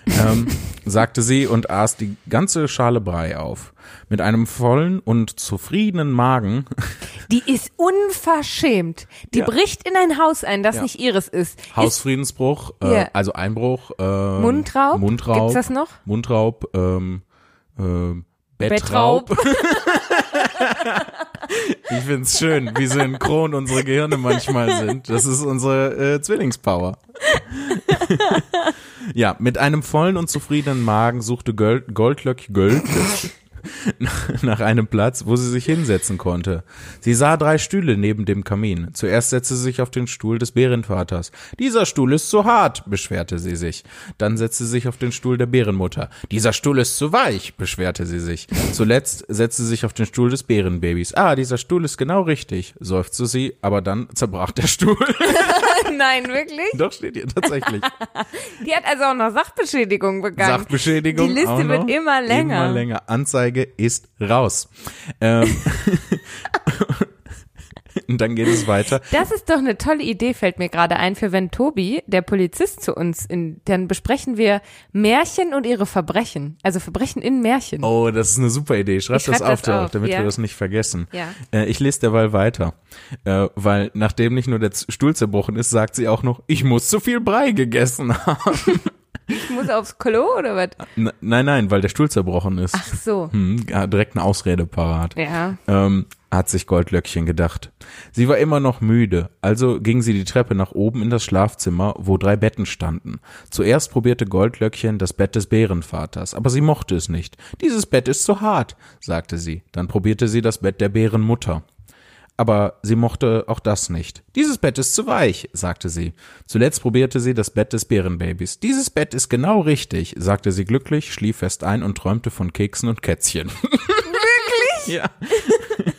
ähm, *laughs* sagte sie und aß die ganze Schale Brei auf. Mit einem vollen und zufriedenen Magen *laughs* Die ist unverschämt. Die Ja. bricht in ein Haus ein, das Ja. nicht ihres ist. Hausfriedensbruch, äh, Ja. also Einbruch, äh, Mundraub? Mundraub, Gibt's das noch? Mundraub, ähm, äh, Bettraub. Bettraub. *laughs* Ich find's schön, wie synchron unsere Gehirne manchmal sind. Das ist unsere äh, Zwillingspower. ja, mit einem vollen und zufriedenen Magen suchte Gold, Goldlöck Gold *laughs* nach einem Platz, wo sie sich hinsetzen konnte. Sie sah drei Stühle neben dem Kamin. Zuerst setzte sie sich auf den Stuhl des Bärenvaters. Dieser Stuhl ist zu hart, beschwerte sie sich. Dann setzte sie sich auf den Stuhl der Bärenmutter. Dieser Stuhl ist zu weich, beschwerte sie sich. Zuletzt setzte sie sich auf den Stuhl des Bärenbabys. Ah, dieser Stuhl ist genau richtig, seufzte sie, aber dann zerbrach der Stuhl. *laughs* *laughs* Nein, wirklich? Doch steht hier tatsächlich. *laughs* Die hat also auch noch Sachbeschädigung begangen. Sachbeschädigung. Die Liste wird immer länger. Immer länger. Anzeige ist raus. Ähm, *laughs* *laughs* Und dann geht es weiter. Das ist doch eine tolle Idee, fällt mir gerade ein, für wenn Tobi, der Polizist, zu uns in, dann besprechen wir Märchen und ihre Verbrechen. Also Verbrechen in Märchen. Oh, das ist eine super Idee. Schreib Ich das schreib auf, das auf, damit ja. wir das nicht vergessen. Ja. Äh, ich lese derweil weiter. Äh, weil nachdem nicht nur der Stuhl zerbrochen ist, sagt sie auch noch, ich muss zu viel Brei gegessen *laughs* haben. Ich muss aufs Klo oder was? N nein, nein, weil der Stuhl zerbrochen ist. Ach so. Hm, ja, direkt eine Ausrede parat. Ja. ähm, hat sich Goldlöckchen gedacht. Sie war immer noch müde, also ging sie die Treppe nach oben in das Schlafzimmer, wo drei Betten standen. Zuerst probierte Goldlöckchen das Bett des Bärenvaters, aber sie mochte es nicht. Dieses Bett ist zu hart, sagte sie. Dann probierte sie das Bett der Bärenmutter. Aber sie mochte auch das nicht. Dieses Bett ist zu weich, sagte sie. Zuletzt probierte sie das Bett des Bärenbabys. Dieses Bett ist genau richtig, sagte sie glücklich, schlief fest ein und träumte von Keksen und Kätzchen. *laughs* Wirklich? Ja. *laughs*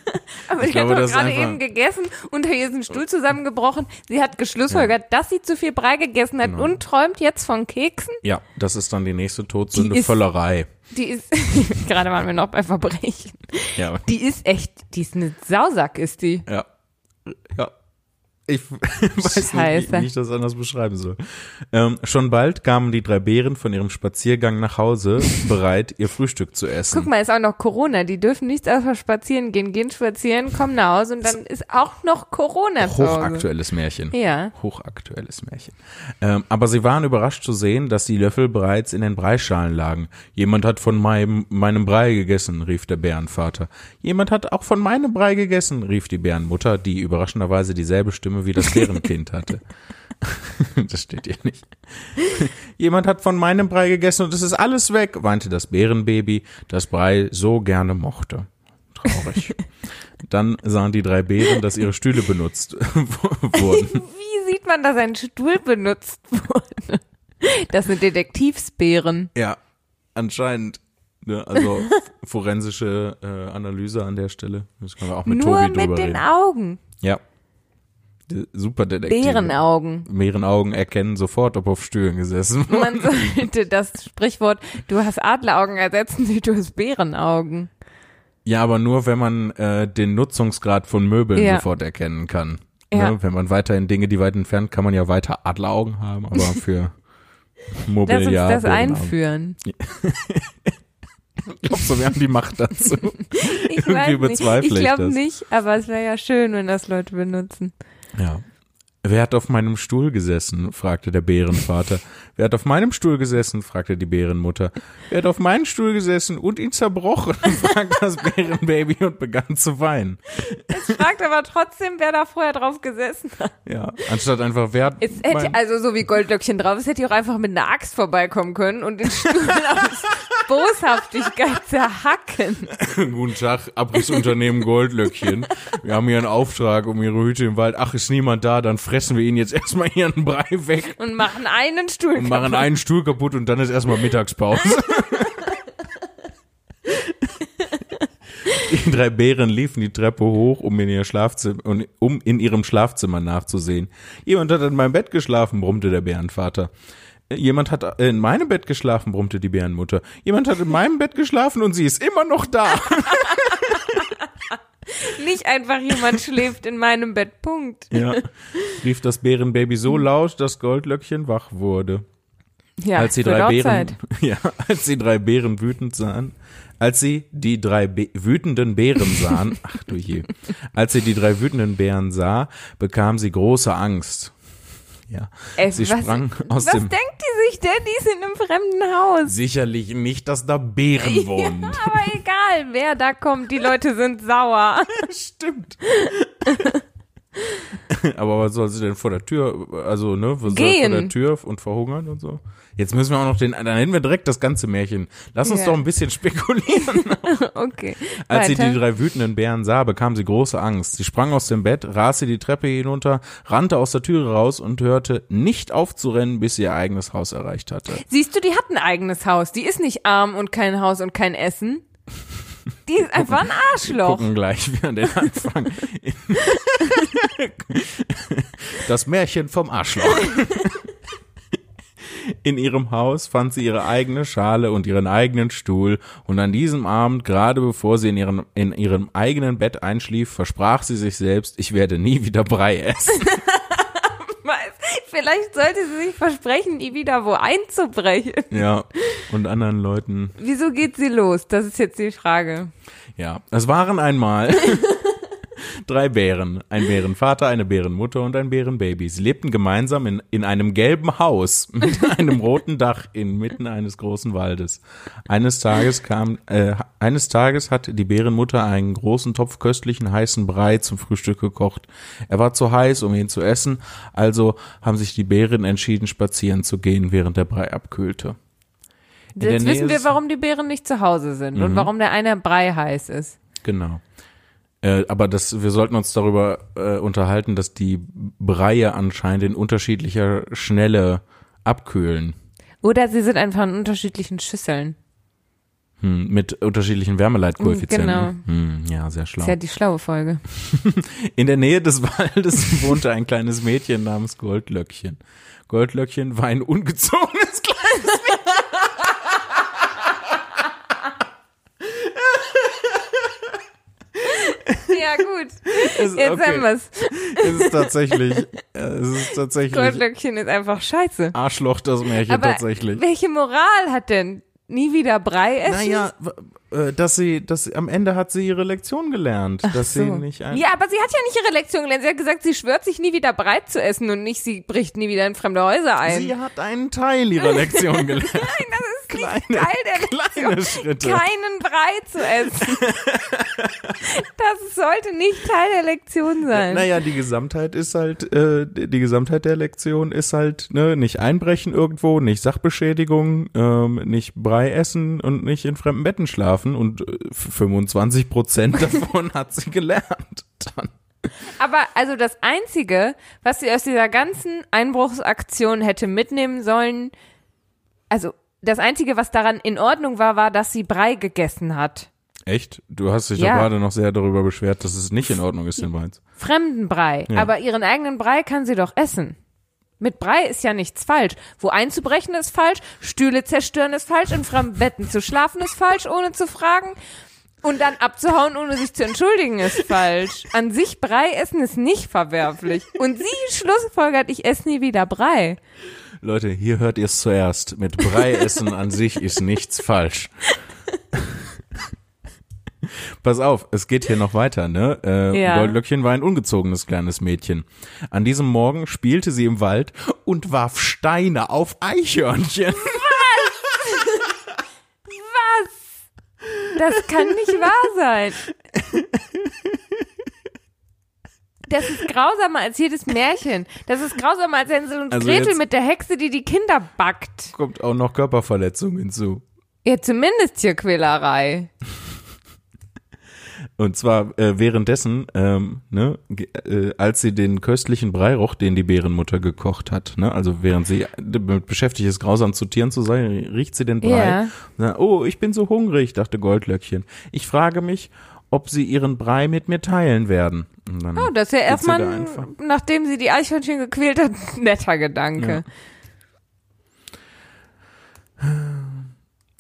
Aber Ich ich, habe glaube, ist gerade eben gegessen und hier ist ein Stuhl zusammengebrochen. Sie hat geschlussfolgert, dass sie zu viel Brei gegessen hat und träumt jetzt von Keksen. Ja, das ist dann die nächste Todsünde, Die ist- Völlerei. Die ist, *laughs* gerade waren wir noch bei Verbrechen. Ja, Die ist echt, die ist eine Sausack, ist die. ja, ja. Ich *laughs* weiß nicht, wie, wie ich das anders beschreiben soll. Ähm, schon bald kamen die drei Bären von ihrem Spaziergang nach Hause, *laughs* bereit, ihr Frühstück zu essen. Guck mal, ist auch noch Corona. Die dürfen nichts außer spazieren gehen, gehen spazieren, kommen nach Hause und dann ist auch noch Corona. Hochaktuelles Märchen. Ja. Hochaktuelles Märchen. Ähm, aber sie waren überrascht zu sehen, dass die Löffel bereits in den Breischalen lagen. Jemand hat von meinem, meinem Brei gegessen, rief der Bärenvater. Jemand hat auch von meinem Brei gegessen, rief die Bärenmutter, die überraschenderweise dieselbe Stimme wie das Bärenkind hatte. *laughs* das steht hier nicht. Jemand hat von meinem Brei gegessen und es ist alles weg, weinte das Bärenbaby, das Brei so gerne mochte. Traurig. Dann sahen die drei Bären, dass ihre Stühle benutzt *laughs* wurden. *laughs* Wie sieht man, dass ein Stuhl benutzt wurde? Das sind Detektivsbären. Ja, anscheinend. Ne, also forensische äh, Analyse an der Stelle. Das können wir auch mit Nur Tobi mit drüber den reden. Augen. Ja. Super Detektive. Bärenaugen. Bärenaugen erkennen sofort, ob auf Stühlen gesessen wurde. *laughs* Man *laughs* sollte das Sprichwort, du hast Adleraugen ersetzen durch *laughs* du hast Bärenaugen. Ja, aber nur, wenn man äh, den Nutzungsgrad von Möbeln Ja. sofort erkennen kann. Ja. Ne? Wenn man weiterhin Dinge, die weit entfernt, kann man ja weiter Adleraugen haben, aber für Lass uns Mobiliar. das Bärenaugen. einführen. Glaubst du, wir haben die Macht dazu? Ich Irgendwie weiß nicht. Ich ich glaube nicht, aber es wäre ja schön, wenn das Leute benutzen. Ja. Wer hat auf meinem Stuhl gesessen? fragte der Bärenvater. Wer hat auf meinem Stuhl gesessen? fragte die Bärenmutter. Wer hat auf meinen Stuhl gesessen und ihn zerbrochen? *laughs* fragte das Bärenbaby und begann zu weinen. Es fragt aber trotzdem, wer da vorher drauf gesessen hat. Ja, anstatt einfach wer hat Es hätte, also so wie Goldlöckchen drauf ist, hätte ich auch einfach mit einer Axt vorbeikommen können und den Stuhl *laughs* aus Boshaftigkeit zerhacken. *laughs* Guten Tag, Abrissunternehmen Goldlöckchen. Wir haben hier einen Auftrag um ihre Hüte im Wald. Ach, ist niemand da, dann fressen wir ihnen jetzt erstmal ihren Brei weg Und machen einen Stuhl und machen kaputt. einen Stuhl kaputt und dann ist erstmal Mittagspause. *laughs* Die drei Bären liefen die Treppe hoch, um in, ihr Schlafzimmer, um in ihrem Schlafzimmer nachzusehen. Jemand hat in meinem Bett geschlafen, brummte der Bärenvater. Jemand hat in meinem Bett geschlafen, brummte die Bärenmutter. Jemand hat in meinem Bett geschlafen und sie ist immer noch da. *laughs* Nicht einfach jemand schläft in meinem Bett. Punkt. Ja, rief das Bärenbaby so laut, dass Goldlöckchen wach wurde. Ja, als die drei Bären, *laughs* ja, als die drei Bären wütend sahen, als sie die drei Bä wütenden Bären sahen, *laughs* ach du je, als sie die drei wütenden Bären sah, bekam sie große Angst. Ja, Ey, sie was, sprang aus was dem, denkt die sich denn? Die sind im fremden Haus. sicherlich nicht, dass da Bären *laughs* wohnen. Aber egal, wer da kommt, die Leute sind sauer. *laughs* Stimmt. *laughs* Aber was soll sie denn vor der Tür, also, ne, was soll Gehen. vor der Tür und verhungern und so? Jetzt müssen wir auch noch den, dann nennen wir direkt das ganze Märchen. Lass uns Ja. doch ein bisschen spekulieren. *laughs* Okay. Als sie die drei wütenden Bären sah, bekam sie große Angst. Sie sprang aus dem Bett, raste die Treppe hinunter, rannte aus der Türe raus und hörte nicht auf zu rennen, bis sie ihr eigenes Haus erreicht hatte. Siehst du, die hat ein eigenes Haus. Die ist nicht arm und kein Haus und kein Essen. Die ist *laughs* einfach ein Arschloch. Gucken gleich wieder an den Anfang. *laughs* Das Märchen vom Arschloch. In ihrem Haus fand sie ihre eigene Schale und ihren eigenen Stuhl und an diesem Abend, gerade bevor sie in ihrem, in ihrem eigenen Bett einschlief, versprach sie sich selbst, ich werde nie wieder Brei essen. *laughs* Vielleicht sollte sie sich versprechen, nie wieder wo einzubrechen. Ja, und anderen Leuten. Wieso geht sie los? Das ist jetzt die Frage. Ja, es waren einmal *laughs* drei Bären. Ein Bärenvater, eine Bärenmutter und ein Bärenbaby. Sie lebten gemeinsam in, in einem gelben Haus *laughs* mit einem roten Dach inmitten eines großen Waldes. Eines Tages kam, äh, eines Tages hat die Bärenmutter einen großen Topf köstlichen heißen Brei zum Frühstück gekocht. Er war zu heiß, um ihn zu essen, also haben sich die Bären entschieden, spazieren zu gehen, während der Brei abkühlte. In Jetzt wissen wir, warum die Bären nicht zu Hause sind und warum der eine Brei heiß ist. Genau. Äh, aber das, wir sollten uns darüber äh, unterhalten, dass die Breie anscheinend in unterschiedlicher Schnelle abkühlen. Oder sie sind einfach in unterschiedlichen Schüsseln. Hm, mit unterschiedlichen Wärmeleitkoeffizienten. Genau. Hm, ja, sehr Das schlau. ist ja die schlaue Folge. *laughs* In der Nähe des Waldes wohnte ein kleines Mädchen namens Goldlöckchen. Goldlöckchen war ein ungezogenes kleines Ja, gut. *laughs* Es- Jetzt okay. haben wir's. Es ist tatsächlich, äh, es ist tatsächlich Goldlöckchen ist einfach scheiße. Arschloch das Märchen Aber tatsächlich. welche Moral hat denn nie wieder Brei essen? Naja, äh, dass sie, dass sie, am Ende hat sie ihre Lektion gelernt, dass sie So. nicht ein, Ja, aber sie hat ja nicht ihre Lektion gelernt. Sie hat gesagt, sie schwört sich nie wieder Brei zu essen und nicht, sie bricht nie wieder in fremde Häuser ein. sie hat einen Teil ihrer Lektion *laughs* gelernt. Nein, das ist Kleine- Teil der Lektion. kleine Schritte. Keinen Brei zu essen. *laughs* das sollte nicht Teil der Lektion sein. Naja, die Gesamtheit ist halt, äh, die Gesamtheit der Lektion ist halt, ne, nicht einbrechen irgendwo, nicht Sachbeschädigung, ähm, nicht Brei essen und nicht in fremden Betten schlafen und äh, 25 Prozent davon hat sie gelernt. Dann. Aber also das Einzige, was sie aus dieser ganzen Einbruchsaktion hätte mitnehmen sollen, also das Einzige, was daran in Ordnung war, war, dass sie Brei gegessen hat. Echt? Du hast dich Ja. doch gerade noch sehr darüber beschwert, dass es nicht in Ordnung ist, den Wein. Fremdenbrei. Ja. Aber ihren eigenen Brei kann sie doch essen. Mit Brei ist ja nichts falsch. Wo einzubrechen ist falsch, Stühle zerstören ist falsch, in fremden Betten zu schlafen ist falsch, ohne zu fragen. Und dann abzuhauen, ohne sich zu entschuldigen, ist falsch. An sich Brei essen ist nicht verwerflich. Und sie schlussfolgert, ich esse nie wieder Brei. Leute, hier hört ihr es zuerst. Mit Brei essen an sich ist nichts falsch. Pass auf, es geht hier noch weiter, ne? Äh, Ja. Goldlöckchen war ein ungezogenes kleines Mädchen. An diesem Morgen spielte sie im Wald und warf Steine auf Eichhörnchen. Das kann nicht wahr sein. *laughs* Das ist grausamer als jedes Märchen. Das ist grausamer als Hänsel und Also Gretel mit der Hexe, die die Kinder backt. Kommt auch noch Körperverletzung hinzu. Ja, zumindest Tierquälerei. Und zwar äh, währenddessen, ähm, ne, äh, als sie den köstlichen Brei roch, den die Bärenmutter gekocht hat, ne, also während sie damit beschäftigt ist, grausam zu Tieren zu sein, riecht sie den Brei. Ja. Sagt, oh, ich bin so hungrig, dachte Goldlöckchen. Ich frage mich, ob sie ihren Brei mit mir teilen werden. Oh, das ist ja erstmal, ein- nachdem sie die Eichhörnchen gequält hat, *laughs* netter Gedanke.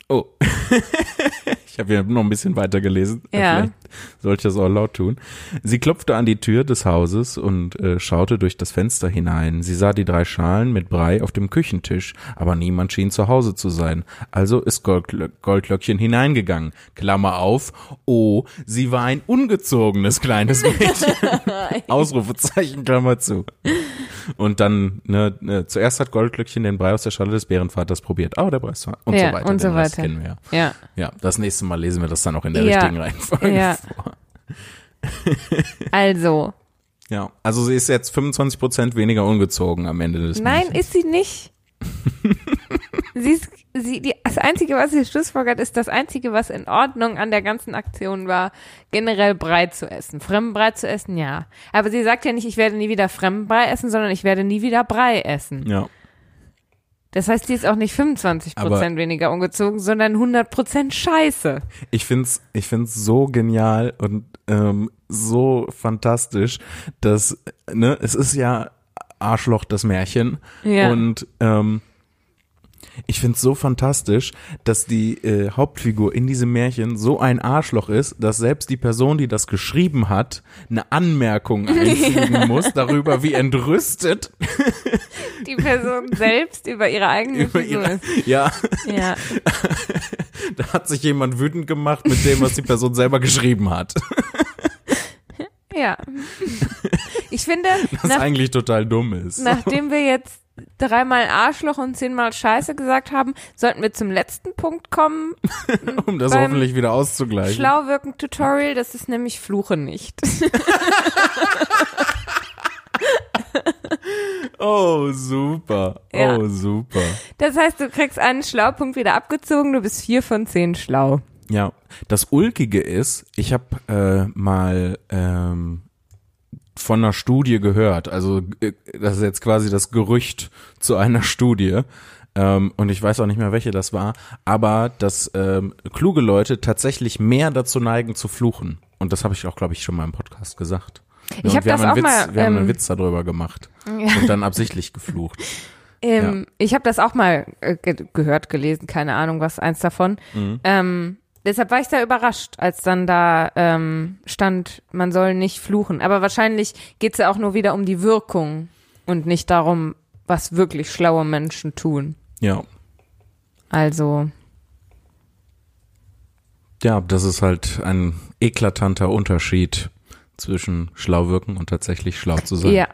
Oh. *laughs* ich habe ja noch ein bisschen weiter gelesen. Ja. Vielleicht sollte ich das auch laut tun. Sie klopfte an die Tür des Hauses und äh, schaute durch das Fenster hinein. Sie sah die drei Schalen mit Brei auf dem Küchentisch, aber niemand schien zu Hause zu sein. Also ist Goldlö Goldlöckchen hineingegangen. Klammer auf. Oh, sie war ein ungezogenes kleines Mädchen. *laughs* Ausrufezeichen, Klammer zu. Und dann, ne, ne, zuerst hat Goldlöckchen den Brei aus der Schale des Bärenvaters probiert. Oh, der Brei ist und Ja, so weiter. und so Den Weiter. kennen wir ja. Ja. Ja, das nächste Mal lesen wir das dann auch in der Ja. richtigen Reihenfolge Ja. vor. Also, Ja, also sie ist jetzt 25 Prozent weniger ungezogen am Ende des nein, Märchens. ist sie nicht. *laughs* sie ist, sie, die, das Einzige, was sie schlussfolgert, ist das Einzige, was in Ordnung an der ganzen Aktion war, generell Brei zu essen. Fremdenbrei zu essen, ja. Aber sie sagt ja nicht, ich werde nie wieder Fremdenbrei essen, sondern ich werde nie wieder Brei essen. Ja, Das heißt, die ist auch nicht 25 Prozent weniger ungezogen, sondern 100 Prozent Scheiße. ich find's, ich find's so genial und ähm, so fantastisch, dass, ne, es ist ja Arschloch das Märchen Ja. und ähm, Ich find's so fantastisch, dass die äh, Hauptfigur in diesem Märchen so ein Arschloch ist, dass selbst die Person, die das geschrieben hat, eine Anmerkung *laughs* einfügen muss darüber, wie entrüstet Die Person selbst über ihre eigene über Figur ihre, ist. ja, Ja. da hat sich jemand wütend gemacht mit dem, was die Person selber geschrieben hat. Ja. Ich finde, Was nach, eigentlich total dumm ist. nachdem wir jetzt dreimal Arschloch und zehnmal Scheiße gesagt haben, sollten wir zum letzten Punkt kommen. *laughs* um das hoffentlich wieder auszugleichen. Schlau wirken Tutorial, das ist nämlich Fluche nicht. *laughs* Oh, super. Ja. Oh, super. Das heißt, du kriegst einen Schlaupunkt wieder abgezogen, du bist vier von zehn schlau. Ja, das Ulkige ist, ich habe äh, mal ähm, von einer Studie gehört, also äh, das ist jetzt quasi das Gerücht zu einer Studie, ähm, und ich weiß auch nicht mehr, welche das war, aber dass ähm, kluge Leute tatsächlich mehr dazu neigen zu fluchen. Und das habe ich auch, glaube ich, schon mal im Podcast gesagt. Ich und hab wir das haben einen auch Witz, mal, wir haben einen ähm, Witz darüber gemacht Ja. *laughs* und dann absichtlich geflucht. Ähm, Ich habe das auch mal äh, ge gehört, gelesen, keine Ahnung, was eins davon. Mhm. Ähm, deshalb war ich da überrascht, als dann da ähm, stand, man soll nicht fluchen. Aber wahrscheinlich geht's ja auch nur wieder um die Wirkung und nicht darum, was wirklich schlaue Menschen tun. Ja, Also, ja, das ist halt ein eklatanter Unterschied zwischen schlau wirken und tatsächlich schlau zu sein. ja.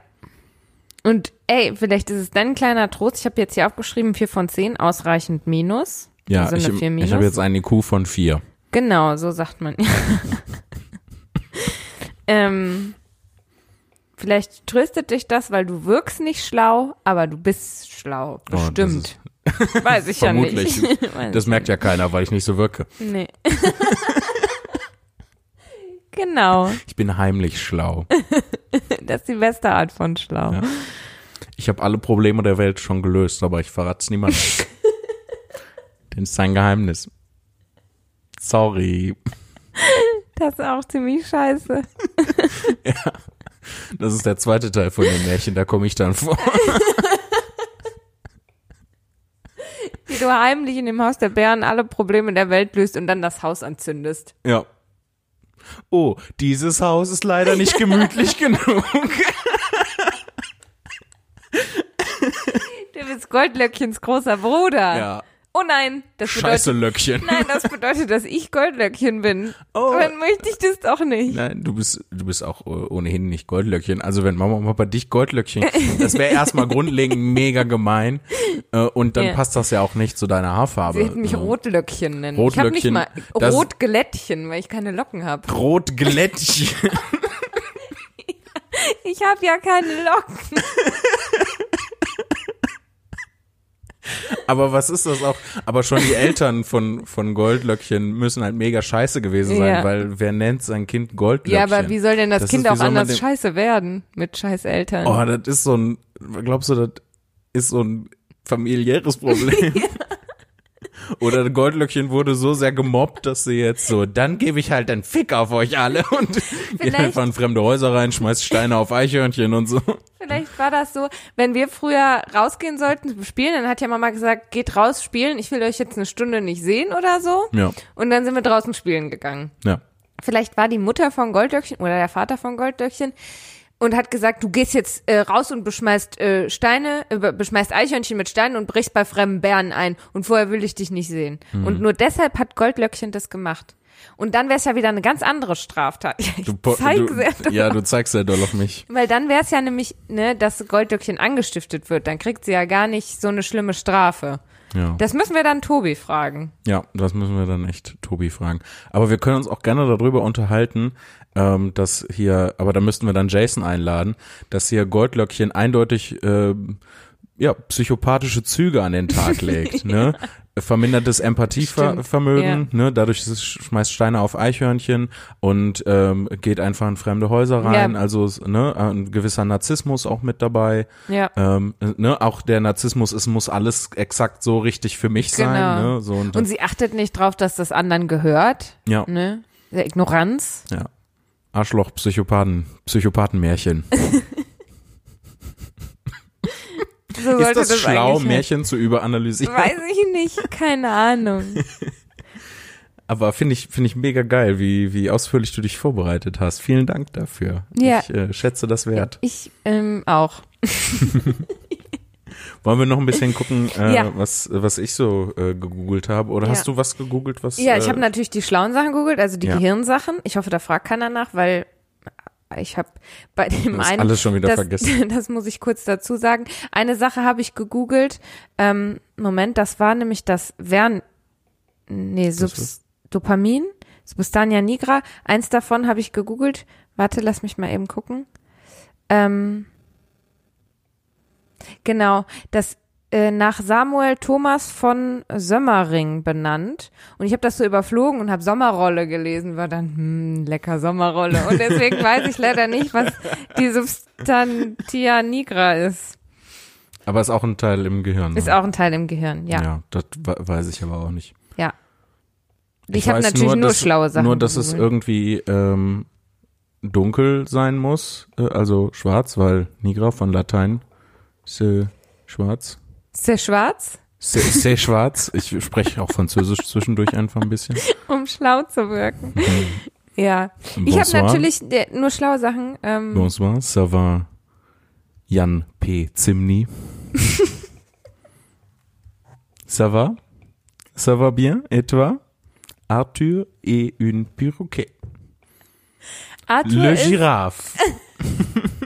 Und ey, vielleicht ist es dann ein kleiner Trost. Ich habe jetzt hier aufgeschrieben, 4 von 10, ausreichend Minus. Ja, Also ich, eine 4 ich habe jetzt einen IQ von vier. Genau, so sagt man. *laughs* ähm, vielleicht tröstet dich das, weil du wirkst nicht schlau, aber du bist schlau. Oh, Bestimmt. *laughs* Weiß ich ja nicht. *laughs* Das merkt ja keiner, weil ich nicht so wirke. Nee. genau. Ich bin heimlich schlau. Das ist die beste Art von schlau. Ja. Ich habe alle Probleme der Welt schon gelöst, aber ich verrate es niemandem. Denn es ist ein Geheimnis. Sorry. *laughs* Das ist auch ziemlich scheiße. *laughs* Das ist der zweite Teil von dem Märchen, da komme ich dann vor. *laughs* Wie du heimlich in dem Haus der Bären alle Probleme der Welt löst und dann das Haus anzündest. Ja. Oh, dieses Haus ist leider nicht gemütlich genug. Du bist Goldlöckchens großer Bruder. Ja. Oh nein, das bedeutet Scheiße Löckchen. Nein, das bedeutet, dass ich Goldlöckchen bin. Oh. Dann möchte ich das doch nicht. Nein, du bist, du bist auch äh, ohnehin nicht Goldlöckchen. Also wenn Mama und Papa dich Goldlöckchen, das wäre erstmal grundlegend *laughs* mega gemein. Äh, und dann Ja. passt das ja auch nicht zu deiner Haarfarbe. Sie hätten mich. Rotlöckchen nennen. Ich habe nicht Rotlöckchen, mal Rotglättchen, weil ich keine Locken habe. Rotglättchen. *laughs* Ich habe ja keine Locken. *laughs* Aber was ist das auch? Aber schon die Eltern von, von Goldlöckchen müssen halt mega scheiße gewesen sein, Ja. weil wer nennt sein Kind Goldlöckchen? Ja, aber wie soll denn das, Das Kind ist, auch anders dem- scheiße werden mit scheiß Eltern? Oh, das ist so ein, glaubst du, das ist so ein familiäres Problem? *laughs* *laughs* Oder Goldlöckchen wurde so sehr gemobbt, dass sie jetzt so, dann gebe ich halt einen Fick auf euch alle *laughs* und geht einfach in fremde Häuser rein, schmeißt Steine auf Eichhörnchen und so. Vielleicht war das so, wenn wir früher rausgehen sollten zum spielen, dann hat ja Mama gesagt, geht raus spielen, ich will euch jetzt eine Stunde nicht sehen oder so. Ja, Und dann sind wir draußen spielen gegangen. ja. Vielleicht war die Mutter von Goldlöckchen oder der Vater von Goldlöckchen und hat gesagt, du gehst jetzt äh, raus und beschmeißt äh, Steine, äh, be- beschmeißt Eichhörnchen mit Steinen und brichst bei fremden Bären ein und vorher will ich dich nicht sehen. Mhm. Und nur deshalb hat Goldlöckchen das gemacht. Und dann wäre es ja wieder eine ganz andere Straftat. Ja, *laughs* ich Du, du, sehr doll ja, du zeigst sehr doll auf mich. Weil dann wäre es ja nämlich, ne, dass Goldlöckchen angestiftet wird. Dann kriegt sie ja gar nicht so eine schlimme Strafe. Ja. Das müssen wir dann Tobi fragen. Ja, das müssen wir dann echt Tobi fragen. Aber wir können uns auch gerne darüber unterhalten, ähm, dass hier, aber da müssten wir dann Jason einladen, dass hier Goldlöckchen eindeutig ähm, ja, psychopathische Züge an den Tag *laughs* legt, ne? Vermindertes Empathievermögen, ne? Dadurch schmeißt Steine auf Eichhörnchen und ähm, geht einfach in fremde Häuser rein. Ja. Also ne, ein gewisser Narzissmus auch mit dabei. Ja. Ähm, ne, auch der Narzissmus, es muss alles exakt so richtig für mich sein. Genau. Ne? So und, Und sie achtet nicht drauf, dass das anderen gehört. ja. Ne? Der Ignoranz. Ja. Arschloch, Psychopathen, Psychopathenmärchen. *laughs* So Ist sollte das schlau, Märchen zu überanalysieren? Weiß ich nicht, keine Ahnung. *laughs* Aber finde ich, finde ich mega geil, wie, wie ausführlich du dich vorbereitet hast. Vielen Dank dafür. Ja. Ich äh, schätze das wert. Ich ähm, auch. *laughs* Wollen wir noch ein bisschen gucken, *laughs* äh, Ja. was, was ich so äh, gegoogelt habe? Oder Ja. hast du was gegoogelt, was? Ja, ich äh, habe natürlich die schlauen Sachen gegoogelt, also die Ja. Gehirnsachen. Ich hoffe, da fragt keiner nach, weil ich habe bei dem Das einen alles schon wieder das, vergessen. *laughs* Das muss ich kurz dazu sagen. Eine Sache habe ich gegoogelt. Ähm, Moment, das war nämlich das Wern, nee, Subs, Dopamin, Substania nigra. Eins davon habe ich gegoogelt. Warte, lass mich mal eben gucken. Ähm, genau, das äh, nach Samuel Thomas von Sömmering benannt. Und ich habe das so überflogen und habe Sommerrolle gelesen, war dann, hm, lecker Sommerrolle. Und deswegen *laughs* weiß ich leider nicht, was die Substantia nigra ist. Aber ist auch ein Teil im Gehirn. Ist ne? auch ein Teil im Gehirn, ja. Ja, das we- weiß ich aber auch nicht. Ja. Ich, habe weiß natürlich nur, dass, schlaue Sachen. Nur, dass es irgendwie ähm, dunkel sein muss, äh, also schwarz, weil Nigra von Latein c'est schwarz. Der schwarz? C'est, c'est schwarz. Ich spreche auch Französisch zwischendurch einfach ein bisschen. *laughs* Um schlau zu wirken. ja. Ich habe Bonsoir. natürlich der, nur schlaue Sachen. Ähm, Bonsoir, ça va Jan P. Zimny. *laughs* ça va? Ça va bien? Et toi? Arthur et une perroquet. Arthur Le ist, girafe. *laughs*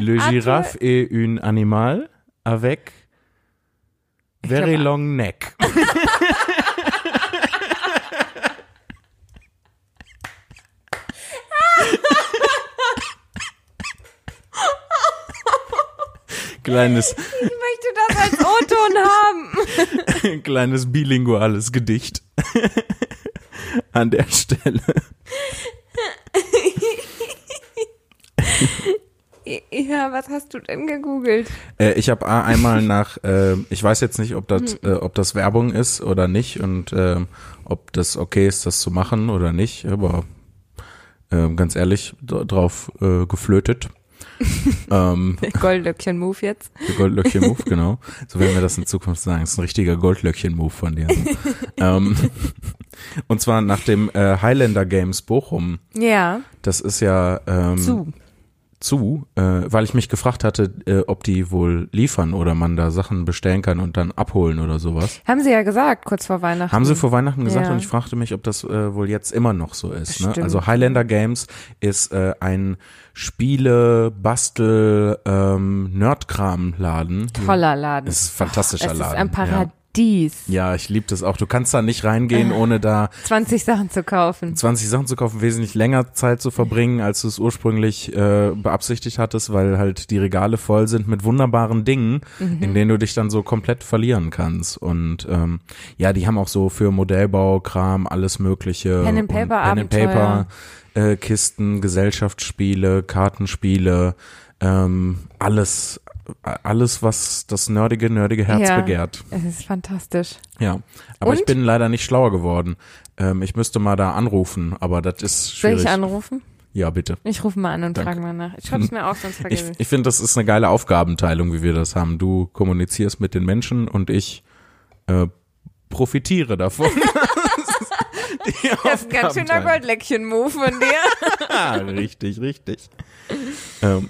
Le Arthur- girafe est un animal avec very glaub- long neck. *laughs* kleines, ich möchte das als O-Ton haben. *laughs* kleines bilinguales Gedicht. An der Stelle. Ja, was hast du denn gegoogelt? Äh, ich habe einmal nach, äh, ich weiß jetzt nicht, ob das, äh, ob das Werbung ist oder nicht und ähm, ob das okay ist, das zu machen oder nicht, aber ähm, ganz ehrlich, drauf äh, geflötet. *laughs* ähm, Goldlöckchen-Move jetzt. Goldlöckchen-Move, genau. So werden wir das in Zukunft sagen. Das ist ein richtiger Goldlöckchen-Move von dir. ähm, und zwar nach dem äh, Highlander Games Bochum. Ja, Das ist ja ähm, zu. Zu, äh, weil ich mich gefragt hatte, äh, ob die wohl liefern oder man da Sachen bestellen kann und dann abholen oder sowas. Haben sie ja gesagt, kurz vor Weihnachten. Haben sie vor Weihnachten gesagt Ja. und ich fragte mich, ob das äh, wohl jetzt immer noch so ist. Ne? Also Highlander Games ist äh, ein Spiele, Bastel, ähm, Nerdkram-Laden. Toller Laden. Es ist ein fantastischer es Laden. ist ein Paradies. Ja, ja ich liebe das auch. Du kannst da nicht reingehen, ohne da 20 Sachen zu kaufen. 20 Sachen zu kaufen, wesentlich länger Zeit zu verbringen, als du es ursprünglich äh, beabsichtigt hattest, weil halt die Regale voll sind mit wunderbaren Dingen, Mhm. in denen du dich dann so komplett verlieren kannst. Und ähm, ja, die haben auch so für Modellbaukram alles Mögliche. Pen and Paper Pen and. Paper äh, Kisten, Gesellschaftsspiele, Kartenspiele, ähm, alles, alles, was das nerdige, nerdige Herz Ja. begehrt. Es ist fantastisch. Ja, aber ich Und? bin leider nicht schlauer geworden. Ähm, ich müsste mal da anrufen, aber das ist Soll schwierig. ich anrufen? ja, bitte. Ich rufe mal an und Danke. frage mal nach. Ich schreibe es *laughs* mir auf, sonst Ich, vergesse ich. ich finde, das ist eine geile Aufgabenteilung, wie wir das haben. Du kommunizierst mit den Menschen und ich äh, profitiere davon. *laughs* Das ist ein ganz schöner. Goldleckchen-Move von dir. *laughs* Ah, richtig, richtig. ähm,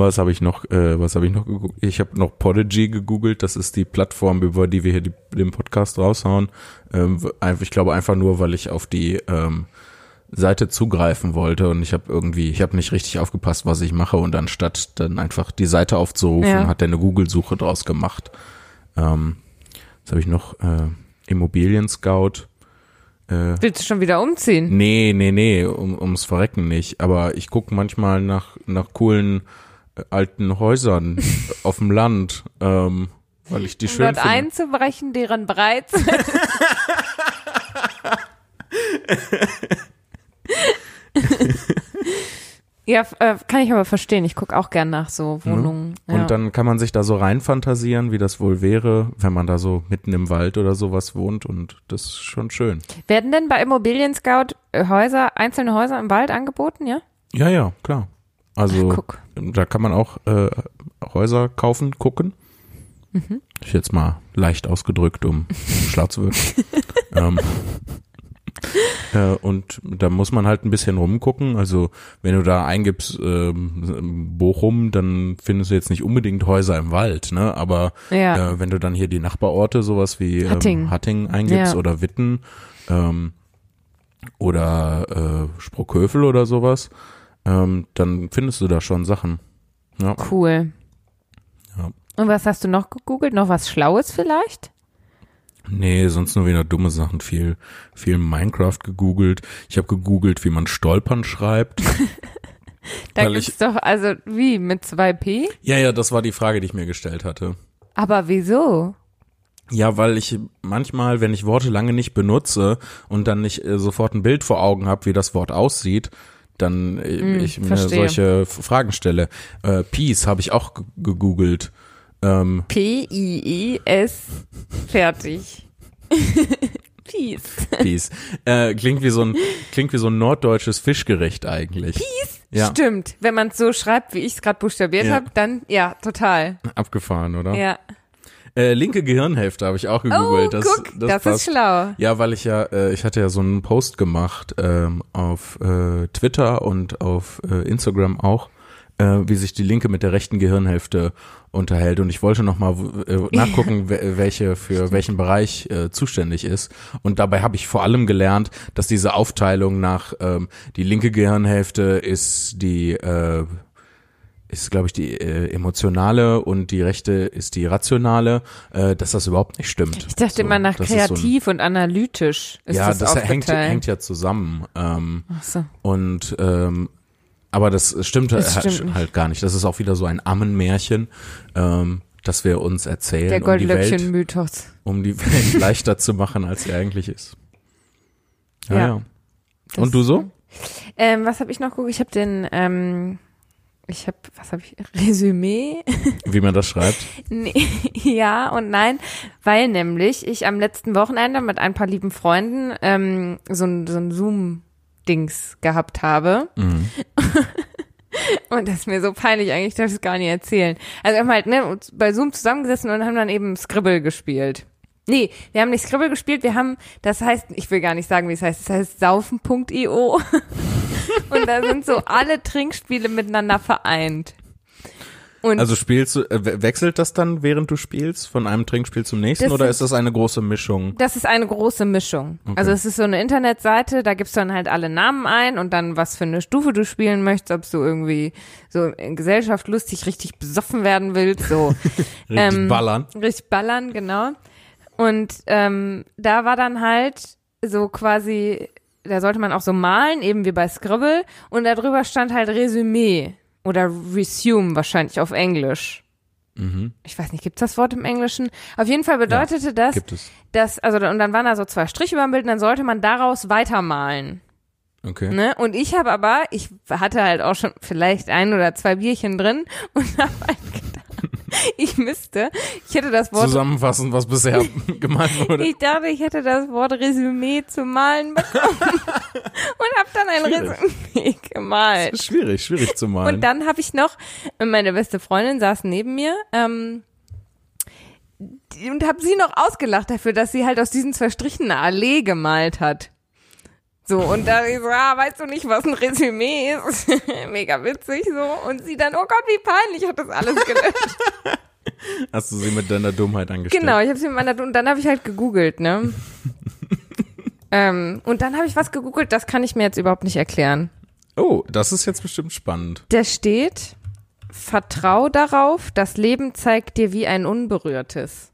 was habe ich noch? Äh, was habe ich noch gegoogelt? Ich habe noch Podigy gegoogelt. Das ist die Plattform, über die wir hier die, den Podcast raushauen. Ähm, ich glaube einfach nur, weil ich auf die ähm, Seite zugreifen wollte und ich habe irgendwie, ich habe nicht richtig aufgepasst, was ich mache und anstatt dann einfach die Seite aufzurufen, Ja. hat er eine Google-Suche draus gemacht. Ähm, was habe ich noch? Äh, Immobilien Scout. Äh, Willst du schon wieder umziehen? Nee, nee, nee, um, ums Verrecken nicht. Aber ich gucke manchmal nach, nach coolen alten Häusern *laughs* auf dem Land, ähm, weil ich die Um schön dort finde. einzubrechen, deren Breite. *laughs* ja, äh, kann ich aber verstehen. Ich gucke auch gern nach so Wohnungen. Ja. Und dann kann man sich da so reinfantasieren, wie das wohl wäre, wenn man da so mitten im Wald oder sowas wohnt. Und das ist schon schön. Werden denn bei Immobilien Scout äh, Häuser, einzelne Häuser im Wald angeboten, ja? Ja, ja, klar. Also Ach, da kann man auch äh, Häuser kaufen, gucken. Mhm. Ich jetzt mal leicht ausgedrückt, um *laughs* schlau zu wirken. ähm, äh, und da muss man halt ein bisschen rumgucken. Also wenn du da eingibst ähm, Bochum, dann findest du jetzt nicht unbedingt Häuser im Wald, ne? Aber Ja. äh, wenn du dann hier die Nachbarorte, sowas wie ähm, Hattingen. Hattingen eingibst Ja. oder Witten ähm, oder äh, Sprockhövel oder sowas, ähm, dann findest du da schon Sachen. Ja. Cool. Ja. Und was hast du noch gegoogelt? Noch was Schlaues vielleicht? Nee, sonst nur wieder dumme Sachen. Viel, viel Minecraft gegoogelt. Ich habe gegoogelt, wie man Stolpern schreibt. *laughs* Da gibt's ich- doch, also wie, mit 2P? ja, ja, das war die Frage, die ich mir gestellt hatte. Aber wieso? Ja, weil ich manchmal, wenn ich Worte lange nicht benutze und dann nicht äh, sofort ein Bild vor Augen habe, wie das Wort aussieht, dann Hm, ich mir solche Fragen stelle. Äh, Peace habe ich auch ge- gegoogelt. Ähm, P-I-E-S. Fertig. *laughs* Peace. Peace. äh, klingt wie so ein klingt wie so ein norddeutsches Fischgericht eigentlich. Peace. Ja, Stimmt. Wenn man es so schreibt, wie ich es gerade buchstabiert Ja. habe, dann ja, total. abgefahren, oder? Ja. Äh, linke Gehirnhälfte habe ich auch Oh, gegoogelt. das, guck, das, passt. ist schlau. Ja, weil ich ja, äh, ich hatte ja so einen Post gemacht ähm, auf äh, Twitter und auf äh, Instagram auch, äh, wie sich die Linke mit der rechten Gehirnhälfte unterhält. Und ich wollte nochmal äh, *laughs* nachgucken, we- welche für welchen Bereich äh, zuständig ist. Und dabei habe ich vor allem gelernt, dass diese Aufteilung nach ähm, die linke Gehirnhälfte ist die äh, ist, glaube ich, die äh, emotionale und die rechte ist die rationale, äh, dass das überhaupt nicht stimmt. Ich dachte So, immer nach das ist so ein- kreativ und analytisch ist ja, das, das, hängt, aufgeteilt. hängt ja zusammen. Ähm, Ach so. und ähm, aber das stimmt, Das halt, stimmt halt gar nicht. Das ist auch wieder so ein Ammenmärchen, ähm, das wir uns erzählen, Der um die Welt, Goldlöckchen-Mythos. um die Welt leichter zu machen, als sie eigentlich ist. Ja, Ja. ja. Das- Und du so? Ähm, was habe ich noch geguckt? Ich habe den, ähm, ich habe, was habe ich? *laughs* Resümee? Wie man das schreibt? *laughs* Nee, ja und nein, weil nämlich ich am letzten Wochenende mit ein paar lieben Freunden ähm, so ein, so ein Zoom-Dings gehabt habe. Mhm. *laughs* Und das ist mir so peinlich, eigentlich darf ich es gar nicht erzählen. Also wir haben halt ne, bei Zoom zusammengesessen und haben dann eben Scribble gespielt. Nee, wir haben nicht Scribble gespielt, wir haben, das heißt, ich will gar nicht sagen, wie es heißt, das heißt saufen.io. *laughs* und da sind so alle Trinkspiele miteinander vereint. Und Also spielst du, äh, we- wechselt das dann, während du spielst, von einem Trinkspiel zum nächsten oder ist das eine große Mischung? Das ist eine große Mischung. Also es ist so eine Internetseite, da gibst du dann halt alle Namen ein und dann was für eine Stufe du spielen möchtest, ob du irgendwie so in Gesellschaft lustig richtig besoffen werden willst, so *laughs* Richtig ähm, ballern. richtig ballern, genau. Und ähm, da war dann halt so quasi, da sollte man auch so malen, eben wie bei Scribble und darüber stand halt Resümee oder Resume wahrscheinlich auf Englisch. Mhm. Ich weiß nicht, gibt's das Wort im Englischen? Auf jeden Fall bedeutete das, es. das, also und dann waren da so zwei Striche über dem Bild und dann sollte man daraus weitermalen. Okay. Ne? Und ich habe aber, ich hatte halt auch schon vielleicht ein oder zwei Bierchen drin und *laughs* habe halt *laughs* ich müsste, ich hätte das Wort, Zusammenfassen, was bisher *laughs* gemalt wurde. ich dachte, ich hätte das Wort Resümee zu malen bekommen *laughs* und habe dann ein Schwierig. Resümee gemalt. Ist schwierig, schwierig zu malen. Und dann habe ich noch, meine beste Freundin saß neben mir, ähm, und habe sie noch ausgelacht dafür, dass sie halt aus diesen zwei Strichen eine Allee gemalt hat. So, und da ich so, ah, weißt du nicht, was ein Resümee ist? *laughs* Mega witzig so. Und sie dann, oh Gott, wie peinlich, hat das alles gelöscht. *laughs* Hast du sie mit deiner Dummheit angestellt? genau, ich habe sie mit meiner, und dann habe ich halt gegoogelt, ne? *laughs* ähm, und dann habe ich was gegoogelt, das kann ich mir jetzt überhaupt nicht erklären. Oh, das ist jetzt bestimmt spannend. Da steht, vertrau darauf, das Leben zeigt dir wie ein unberührtes.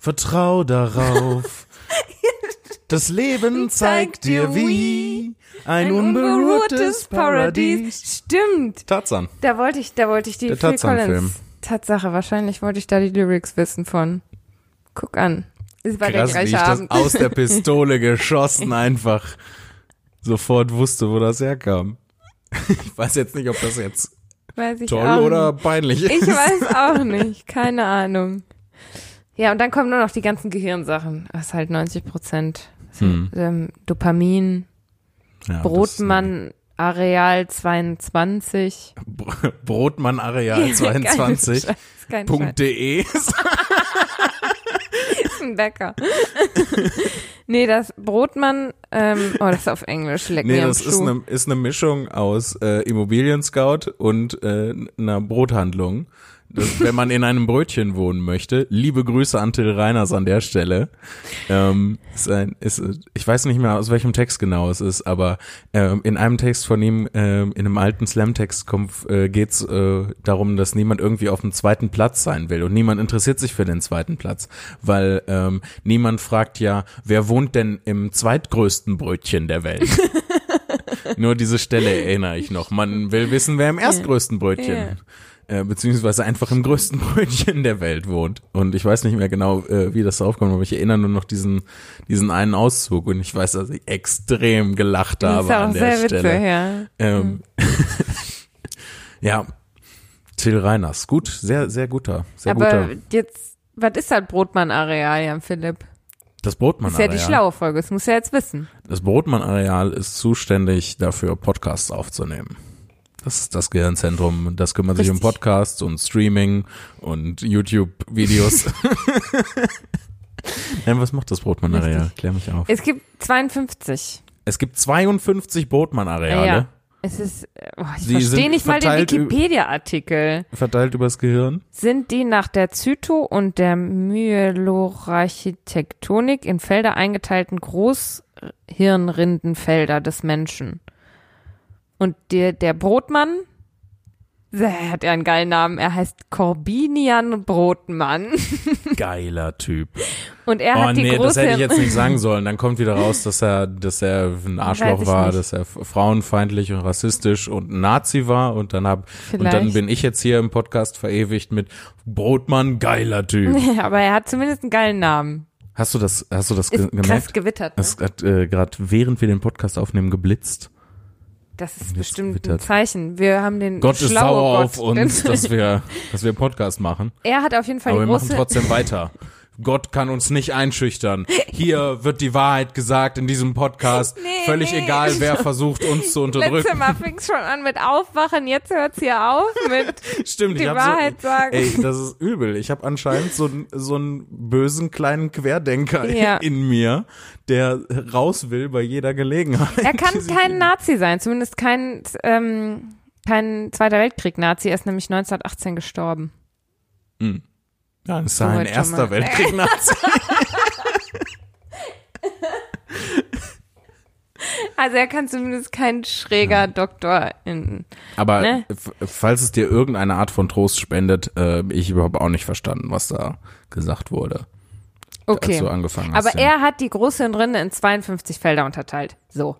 Vertrau darauf. Das Leben zeigt dir wie ein, unberührtes Paradies. Stimmt. Tarzan. Da wollte ich, da wollte ich die Der Phil. Collins Tatsache, wahrscheinlich wollte ich da die Lyrics wissen von. Guck an. Es war Krass, der wie ich gleiche das Abend. aus der *laughs* Pistole geschossen einfach sofort wusste, wo das herkam. Ich weiß jetzt nicht, ob das jetzt Weiß ich toll oder nicht. peinlich ist. Ich weiß auch *laughs* nicht. Keine Ahnung. Ja, und dann kommen nur noch die ganzen Gehirnsachen. Das ist halt 90 Prozent. Hm. Ähm, Dopamin, Ja, Brotmann, Areal 22. Brotmann Areal 22. .de ist ein Bäcker. *laughs* nee, das Brotmann, ähm, oh, das ist auf Englisch, leck nee, mir das ist eine, ist eine Mischung aus äh, Immobilien Scout und äh, einer Brothandlung wenn man in einem Brötchen wohnen möchte. Liebe Grüße an Till Reiners an der Stelle. Ähm, ist ein, ist, ich weiß nicht mehr, aus welchem Text genau es ist, aber ähm, in einem Text von ihm, ähm, in einem alten Slam-Text äh, geht es äh, darum, dass niemand irgendwie auf dem zweiten Platz sein will und niemand interessiert sich für den zweiten Platz, weil ähm, niemand fragt ja, wer wohnt denn im zweitgrößten Brötchen der Welt? *laughs* Nur diese Stelle erinnere ich noch. Man will wissen, wer im erstgrößten Brötchen yeah äh, beziehungsweise einfach im größten *laughs* Brötchen der Welt wohnt. Und ich weiß nicht mehr genau, äh, wie das draufkommt, aber ich erinnere nur noch diesen, diesen einen Auszug und ich weiß, dass ich extrem gelacht habe an der Stelle. Witzig, ja. Ähm, *laughs* ja, Till Reiners, gut, sehr, sehr guter, sehr aber guter. jetzt, was ist das Brotmann-Areal, Jan Philipp? Das Brotmann-Areal. Das ist ja die schlaue Folge, das muss ja jetzt wissen. Das Brotmann-Areal ist zuständig dafür, Podcasts aufzunehmen. Das ist das Gehirnzentrum. Das kümmert Richtig. sich um Podcasts und Streaming und YouTube-Videos. *laughs* was macht das Brotmann-Areal? Klär mich auf. Es gibt 52. Es gibt 52 Brotmann-Areale. Ja. Es ist, oh, ich verstehe nicht mal den Wikipedia-Artikel. Verteilt übers Gehirn? Sind die nach der Zyto- und der Myelorarchitektonik in Felder eingeteilten Großhirnrindenfelder des Menschen. Und der, der Brotmann, er hat ja einen geilen Namen. Er heißt Corbinian Brotmann. *laughs* Geiler Typ. Und er oh, hat die nee, große... das hätte ich jetzt nicht sagen sollen. Dann kommt wieder raus, dass er, dass er ein Arschloch war, nicht. dass er frauenfeindlich und rassistisch und ein Nazi war. Und dann hab, und dann bin ich jetzt hier im Podcast verewigt mit Brotmann, geiler Typ. *laughs* Ja, aber er hat zumindest einen geilen Namen. Hast du das, hast du das Ist gemerkt? Krass gewittert. Ne? Es hat äh, gerade während wir den Podcast aufnehmen geblitzt. Das ist bestimmt gewittert. ein Zeichen. Wir haben den Gott ist sauer Gott. auf uns, *laughs* dass wir, dass wir Podcast machen. Er hat auf jeden Fall Aber die wir machen trotzdem weiter. *laughs* Gott kann uns nicht einschüchtern. Hier wird die Wahrheit gesagt in diesem Podcast. Nee, Völlig nee. egal, wer versucht, uns zu unterdrücken. Letztes Mal fing es schon an mit Aufwachen, jetzt hört es hier auf mit Stimmt, die ich Wahrheit so, sagen. Ey, das ist übel. Ich habe anscheinend so, so einen bösen kleinen Querdenker ja. in mir, der raus will bei jeder Gelegenheit. Er kann *laughs* kein Nazi sein, zumindest kein, ähm, kein Zweiter Weltkrieg-Nazi. Er ist nämlich 1918 gestorben. Mhm. Ja, das ist ein erster Weltkrieg-Nazi. *laughs* Also er kann zumindest kein schräger Doktor in. Aber ne? falls es dir irgendeine Art von Trost spendet, äh, ich überhaupt auch nicht verstanden, was da gesagt wurde. Okay. Als du angefangen hast, Aber ja. er hat die große Rinde in 52 Felder unterteilt. So.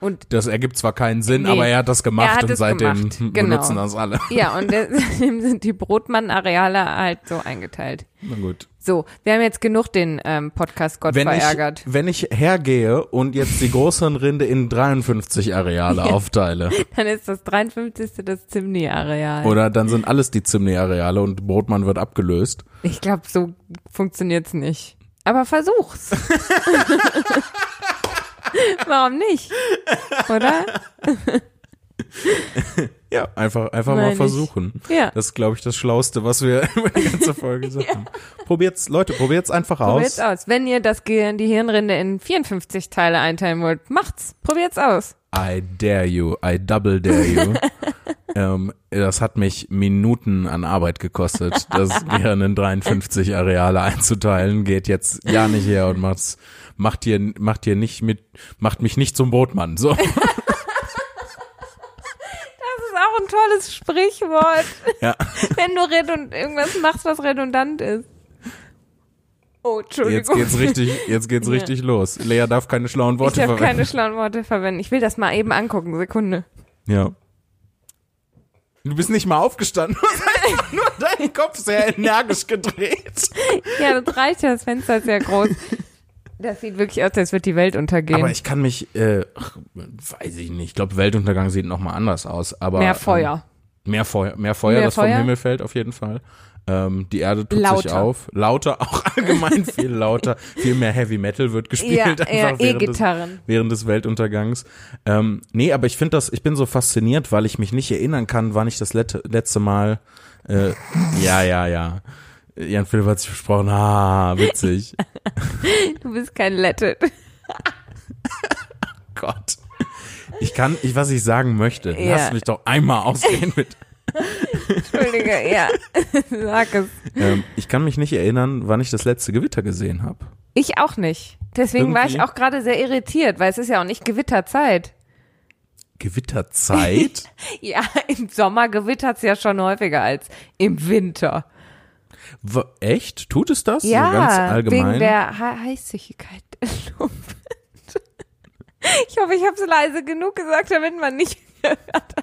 Und das ergibt zwar keinen Sinn, nee, aber er hat das gemacht hat und seitdem gemacht. *laughs* Genau. benutzen das alle. Ja, und deswegen *laughs* sind die Brotmann-Areale halt so eingeteilt. Na gut. So, wir haben jetzt genug den ähm, Podcast Gott wenn verärgert. Ich, wenn ich hergehe und jetzt die Großhirnrinde in 53 Areale *laughs* ja. aufteile. Dann ist das 53. das Zimni-Areal. Oder dann sind alles die Zimni-Areale und Brotmann wird abgelöst. Ich glaube, so funktioniert's nicht. Aber versuch's. Warum nicht? Oder? *laughs* Ja, einfach, einfach mal versuchen. Ja. Das ist, glaube ich, das Schlauste, was wir *laughs* über die ganze Folge sagen. ja. Probiert's, Leute, probiert's einfach probiert's aus. Probiert's aus. Wenn ihr das Gehirn, die Hirnrinde in 54 Teile einteilen wollt, macht's. Probiert's aus. I dare you. I double dare you. *laughs* ähm, das hat mich Minuten an Arbeit gekostet, das Gehirn in 53 Areale einzuteilen. Geht jetzt ja nicht her und macht's macht dir, macht dir nicht mit, macht mich nicht zum Bootmann. So. *laughs* das ist auch ein tolles Sprichwort. Ja. Wenn du redund irgendwas machst, was redundant ist. Oh, Entschuldigung. Jetzt geht's richtig, jetzt geht's ja. richtig los. Lea darf keine schlauen Worte ich verwenden. Ich darf keine schlauen Worte verwenden. Ich will das mal eben angucken. Sekunde. Ja. Du bist nicht mal aufgestanden. Du hast nur deinen Kopf sehr energisch gedreht. Ja, das reicht ja. Das Fenster ist sehr groß. Das sieht wirklich aus, als wird die Welt untergehen. Aber ich kann mich, äh, weiß ich nicht. Ich glaube, Weltuntergang sieht noch mal anders aus. Aber mehr Feuer. Ähm, mehr Feuer, mehr Feuer, mehr das Feuer? vom Himmel fällt auf jeden Fall. Ähm, die Erde tut sich Lauter. auf. Lauter, *laughs* auch allgemein viel lauter. Viel mehr Heavy Metal wird gespielt Ja, einfach während, des, E-Gitarren. während des Weltuntergangs. Ähm, nee, aber ich finde das, ich bin so fasziniert, weil ich mich nicht erinnern kann, wann ich das lette, letzte Mal, äh, ja, ja, ja. Jan Philipp hat sich versprochen, ah, witzig. *laughs* Du bist kein Lettet. *laughs* Gott. Ich kann, ich, was ich sagen möchte, Ja. lass mich doch einmal ausreden mit. *laughs* Entschuldige, ja. Sag es. Ähm, ich kann mich nicht erinnern, wann ich das letzte Gewitter gesehen habe. Ich auch nicht. Deswegen war ich Irgendwie- auch gerade sehr irritiert, weil es ist ja auch nicht Gewitterzeit. Gewitterzeit? Ja, im Sommer gewittert's ja schon häufiger als im Winter. W echt? Tut es das? Ja, so ganz allgemein? wegen der He Heißigkeit der Luft. Ich hoffe, ich habe es leise genug gesagt, damit man nicht gehört hat.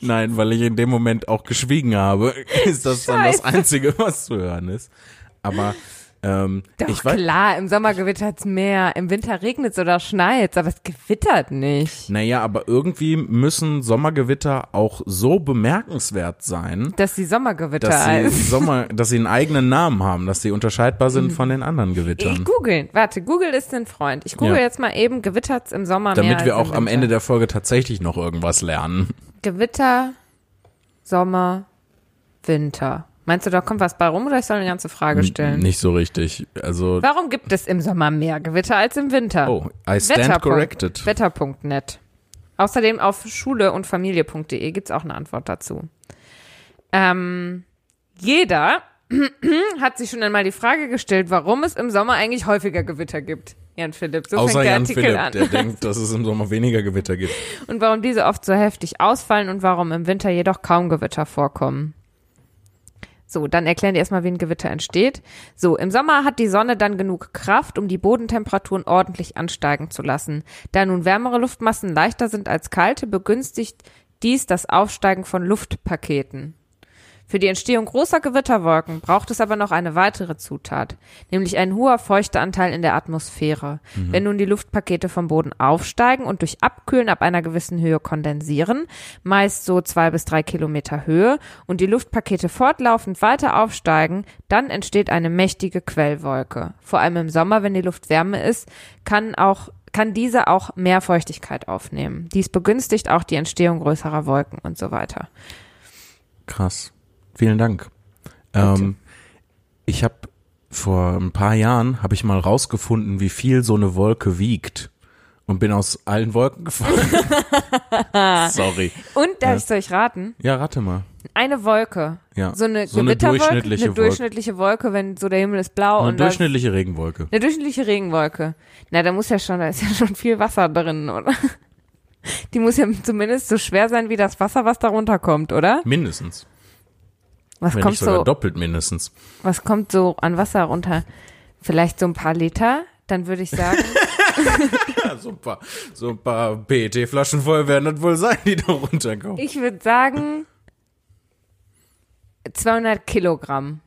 Nein, weil ich in dem Moment auch geschwiegen habe, ist das dann das Scheiße. Einzige, was zu hören ist. Aber ähm, Doch ich weiß, klar, im Sommer gewittert's mehr, im Winter regnet's oder schneit's, aber es gewittert nicht. naja, aber irgendwie müssen Sommergewitter auch so bemerkenswert sein, Dass die Sommergewitter dass sie. Sommer, dass sie einen eigenen Namen haben, dass sie unterscheidbar Mhm. sind von den anderen Ich Gewittern. googeln. Warte, Google ist ein Freund. Ich google Ja. jetzt mal eben, gewittert's im Sommer mehr Damit wir auch am. Ende der Folge tatsächlich noch irgendwas lernen. Gewitter, Sommer, Winter. Meinst du, da kommt was bei rum oder ich soll eine ganze Frage stellen? Nicht so richtig. Also, Warum gibt es im Sommer mehr Gewitter als im Winter? oh, I stand Wetterpunkt- corrected. Wetter.net. Außerdem auf schule und Familie.de gibt's auch eine Antwort dazu. Ähm, jeder *clears throat* hat sich schon einmal die Frage gestellt, warum es im Sommer eigentlich häufiger Gewitter gibt. Jan Philipp, so Außer fängt der Jan Artikel Philipp, an. der denkt, dass es im Sommer weniger Gewitter gibt. und warum diese oft so heftig ausfallen und warum im Winter jedoch kaum Gewitter vorkommen. So, dann erklären die erstmal, wie ein Gewitter entsteht. So, im Sommer hat die Sonne dann genug Kraft, um die Bodentemperaturen ordentlich ansteigen zu lassen. Da nun wärmere Luftmassen leichter sind als kalte, begünstigt dies das Aufsteigen von Luftpaketen. Für die Entstehung großer Gewitterwolken braucht es aber noch eine weitere Zutat, nämlich ein hoher Feuchteanteil in der Atmosphäre. Wenn nun die Luftpakete vom Boden aufsteigen und durch Abkühlen ab einer gewissen Höhe kondensieren, meist so zwei bis drei Kilometer Höhe, und die Luftpakete fortlaufend weiter aufsteigen, dann entsteht eine mächtige Quellwolke. Vor allem im Sommer, wenn die Luft wärmer ist, kann auch kann diese auch mehr Feuchtigkeit aufnehmen. Dies begünstigt auch die Entstehung größerer Wolken und so weiter. Krass. Vielen Dank. Ähm, ich habe vor ein paar Jahren habe ich mal rausgefunden, wie viel so eine Wolke wiegt und bin aus allen Wolken gefallen. *laughs* Sorry. Und darf Ja. ich euch raten? Ja, rate mal. Eine Wolke. Ja. So eine So eine Gewitterwolke, durchschnittliche eine Wolke. durchschnittliche Wolke, wenn so der Himmel ist blau Eine und durchschnittliche Regenwolke. eine durchschnittliche Regenwolke. Na, da muss ja schon, da ist ja schon viel Wasser drin, oder? *laughs* Die muss ja zumindest so schwer sein wie das Wasser, was da runterkommt, oder? Mindestens. Was Wenn kommt nicht sogar so, doppelt mindestens. was kommt so an Wasser runter? Vielleicht so ein paar Liter? Dann würde ich sagen, *laughs* so ein paar, so ein paar PET-Flaschen voll werden das wohl sein, die da runterkommen. ich würde sagen 200 Kilogramm.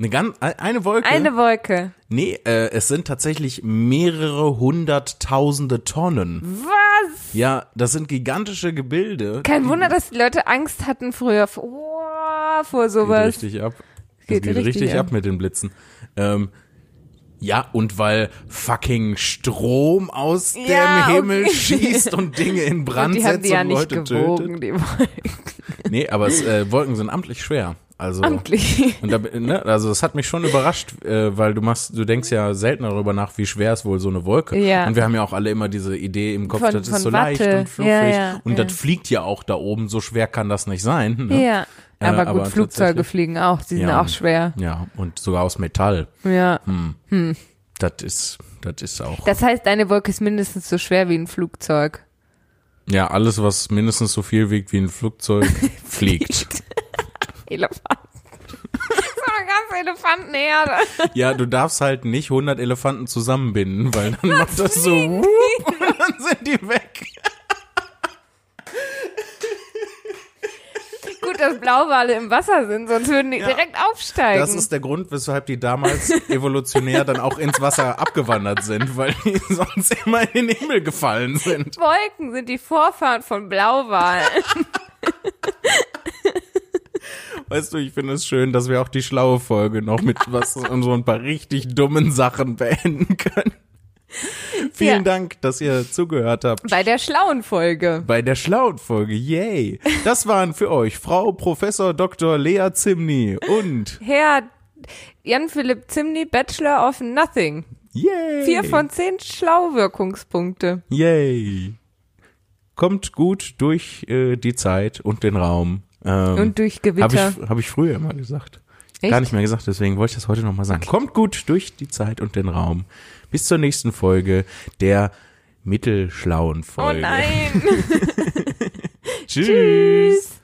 Eine ganz, eine Wolke? Eine Wolke. Nee, äh, es sind tatsächlich mehrere hunderttausende Tonnen. Was? Ja, das sind gigantische Gebilde. Kein Wunder, dass die Leute Angst hatten früher vor, vor Geht sowas. richtig ab. Das Geht geht, richtig richtig, ab. mit den Blitzen. Ähm, ja, und weil fucking Strom aus Ja, dem Himmel okay. schießt und Dinge in Brand *laughs* Und die haben setzt die ja und nicht Leute gewogen, tötet. die Wolken. Nee, aber es, äh, Wolken sind amtlich schwer. Also Amtlich. *laughs* Und da, ne, also das hat mich schon überrascht, äh, weil du machst, du denkst ja selten darüber nach, wie schwer ist wohl so eine Wolke. Ja. Und wir haben ja auch alle immer diese Idee im Kopf, Von- das ist so leicht Watte. und fluffig Ja, ja, und das fliegt ja auch da oben, so schwer kann das nicht sein. Ne? Ja. Äh, Aber gut, aber Flugzeuge fliegen auch. Die sind Ja. auch schwer. Ja, und sogar aus Metall. Ja. Das ist, das ist auch. Das heißt, deine Wolke ist mindestens so schwer wie ein Flugzeug. Ja, alles, was mindestens so viel wiegt wie ein Flugzeug, *laughs* fliegt. *laughs* Elefant. eine ganze Elefantenherde. Ja, du darfst halt nicht 100 Elefanten zusammenbinden, weil dann *laughs* macht das so, wupp, und dann sind die weg. Dass Blauwale im Wasser sind, sonst würden die direkt aufsteigen. Das ist der Grund, weshalb die damals evolutionär dann auch ins Wasser abgewandert sind, weil die *laughs* sonst immer in den Himmel gefallen sind. Wolken sind die Vorfahren von Blauwalen. Weißt du, ich finde es schön, dass wir auch die schlaue Folge noch mit was und so ein paar richtig dummen Sachen beenden können. *laughs* Vielen ja. Dank, dass ihr zugehört habt. Bei der schlauen Folge. Bei der schlauen Folge, yay. Das waren für euch Frau Professor Dr. Lea Zimny und Herr Jan-Philipp Zimny, Bachelor of Nothing. Yay. Vier von zehn Schlauwirkungspunkte. Yay. Kommt gut durch äh, die Zeit und den Raum. Ähm, und durch Gewitter. Habe ich, hab ich früher immer gesagt. Echt? Gar nicht mehr gesagt, deswegen wollte ich das heute nochmal sagen. Okay. Kommt gut durch die Zeit und den Raum. Bis zur nächsten Folge der mittelschlauen Folge. Oh nein. *laughs* *laughs* Tschüss. Tschüss.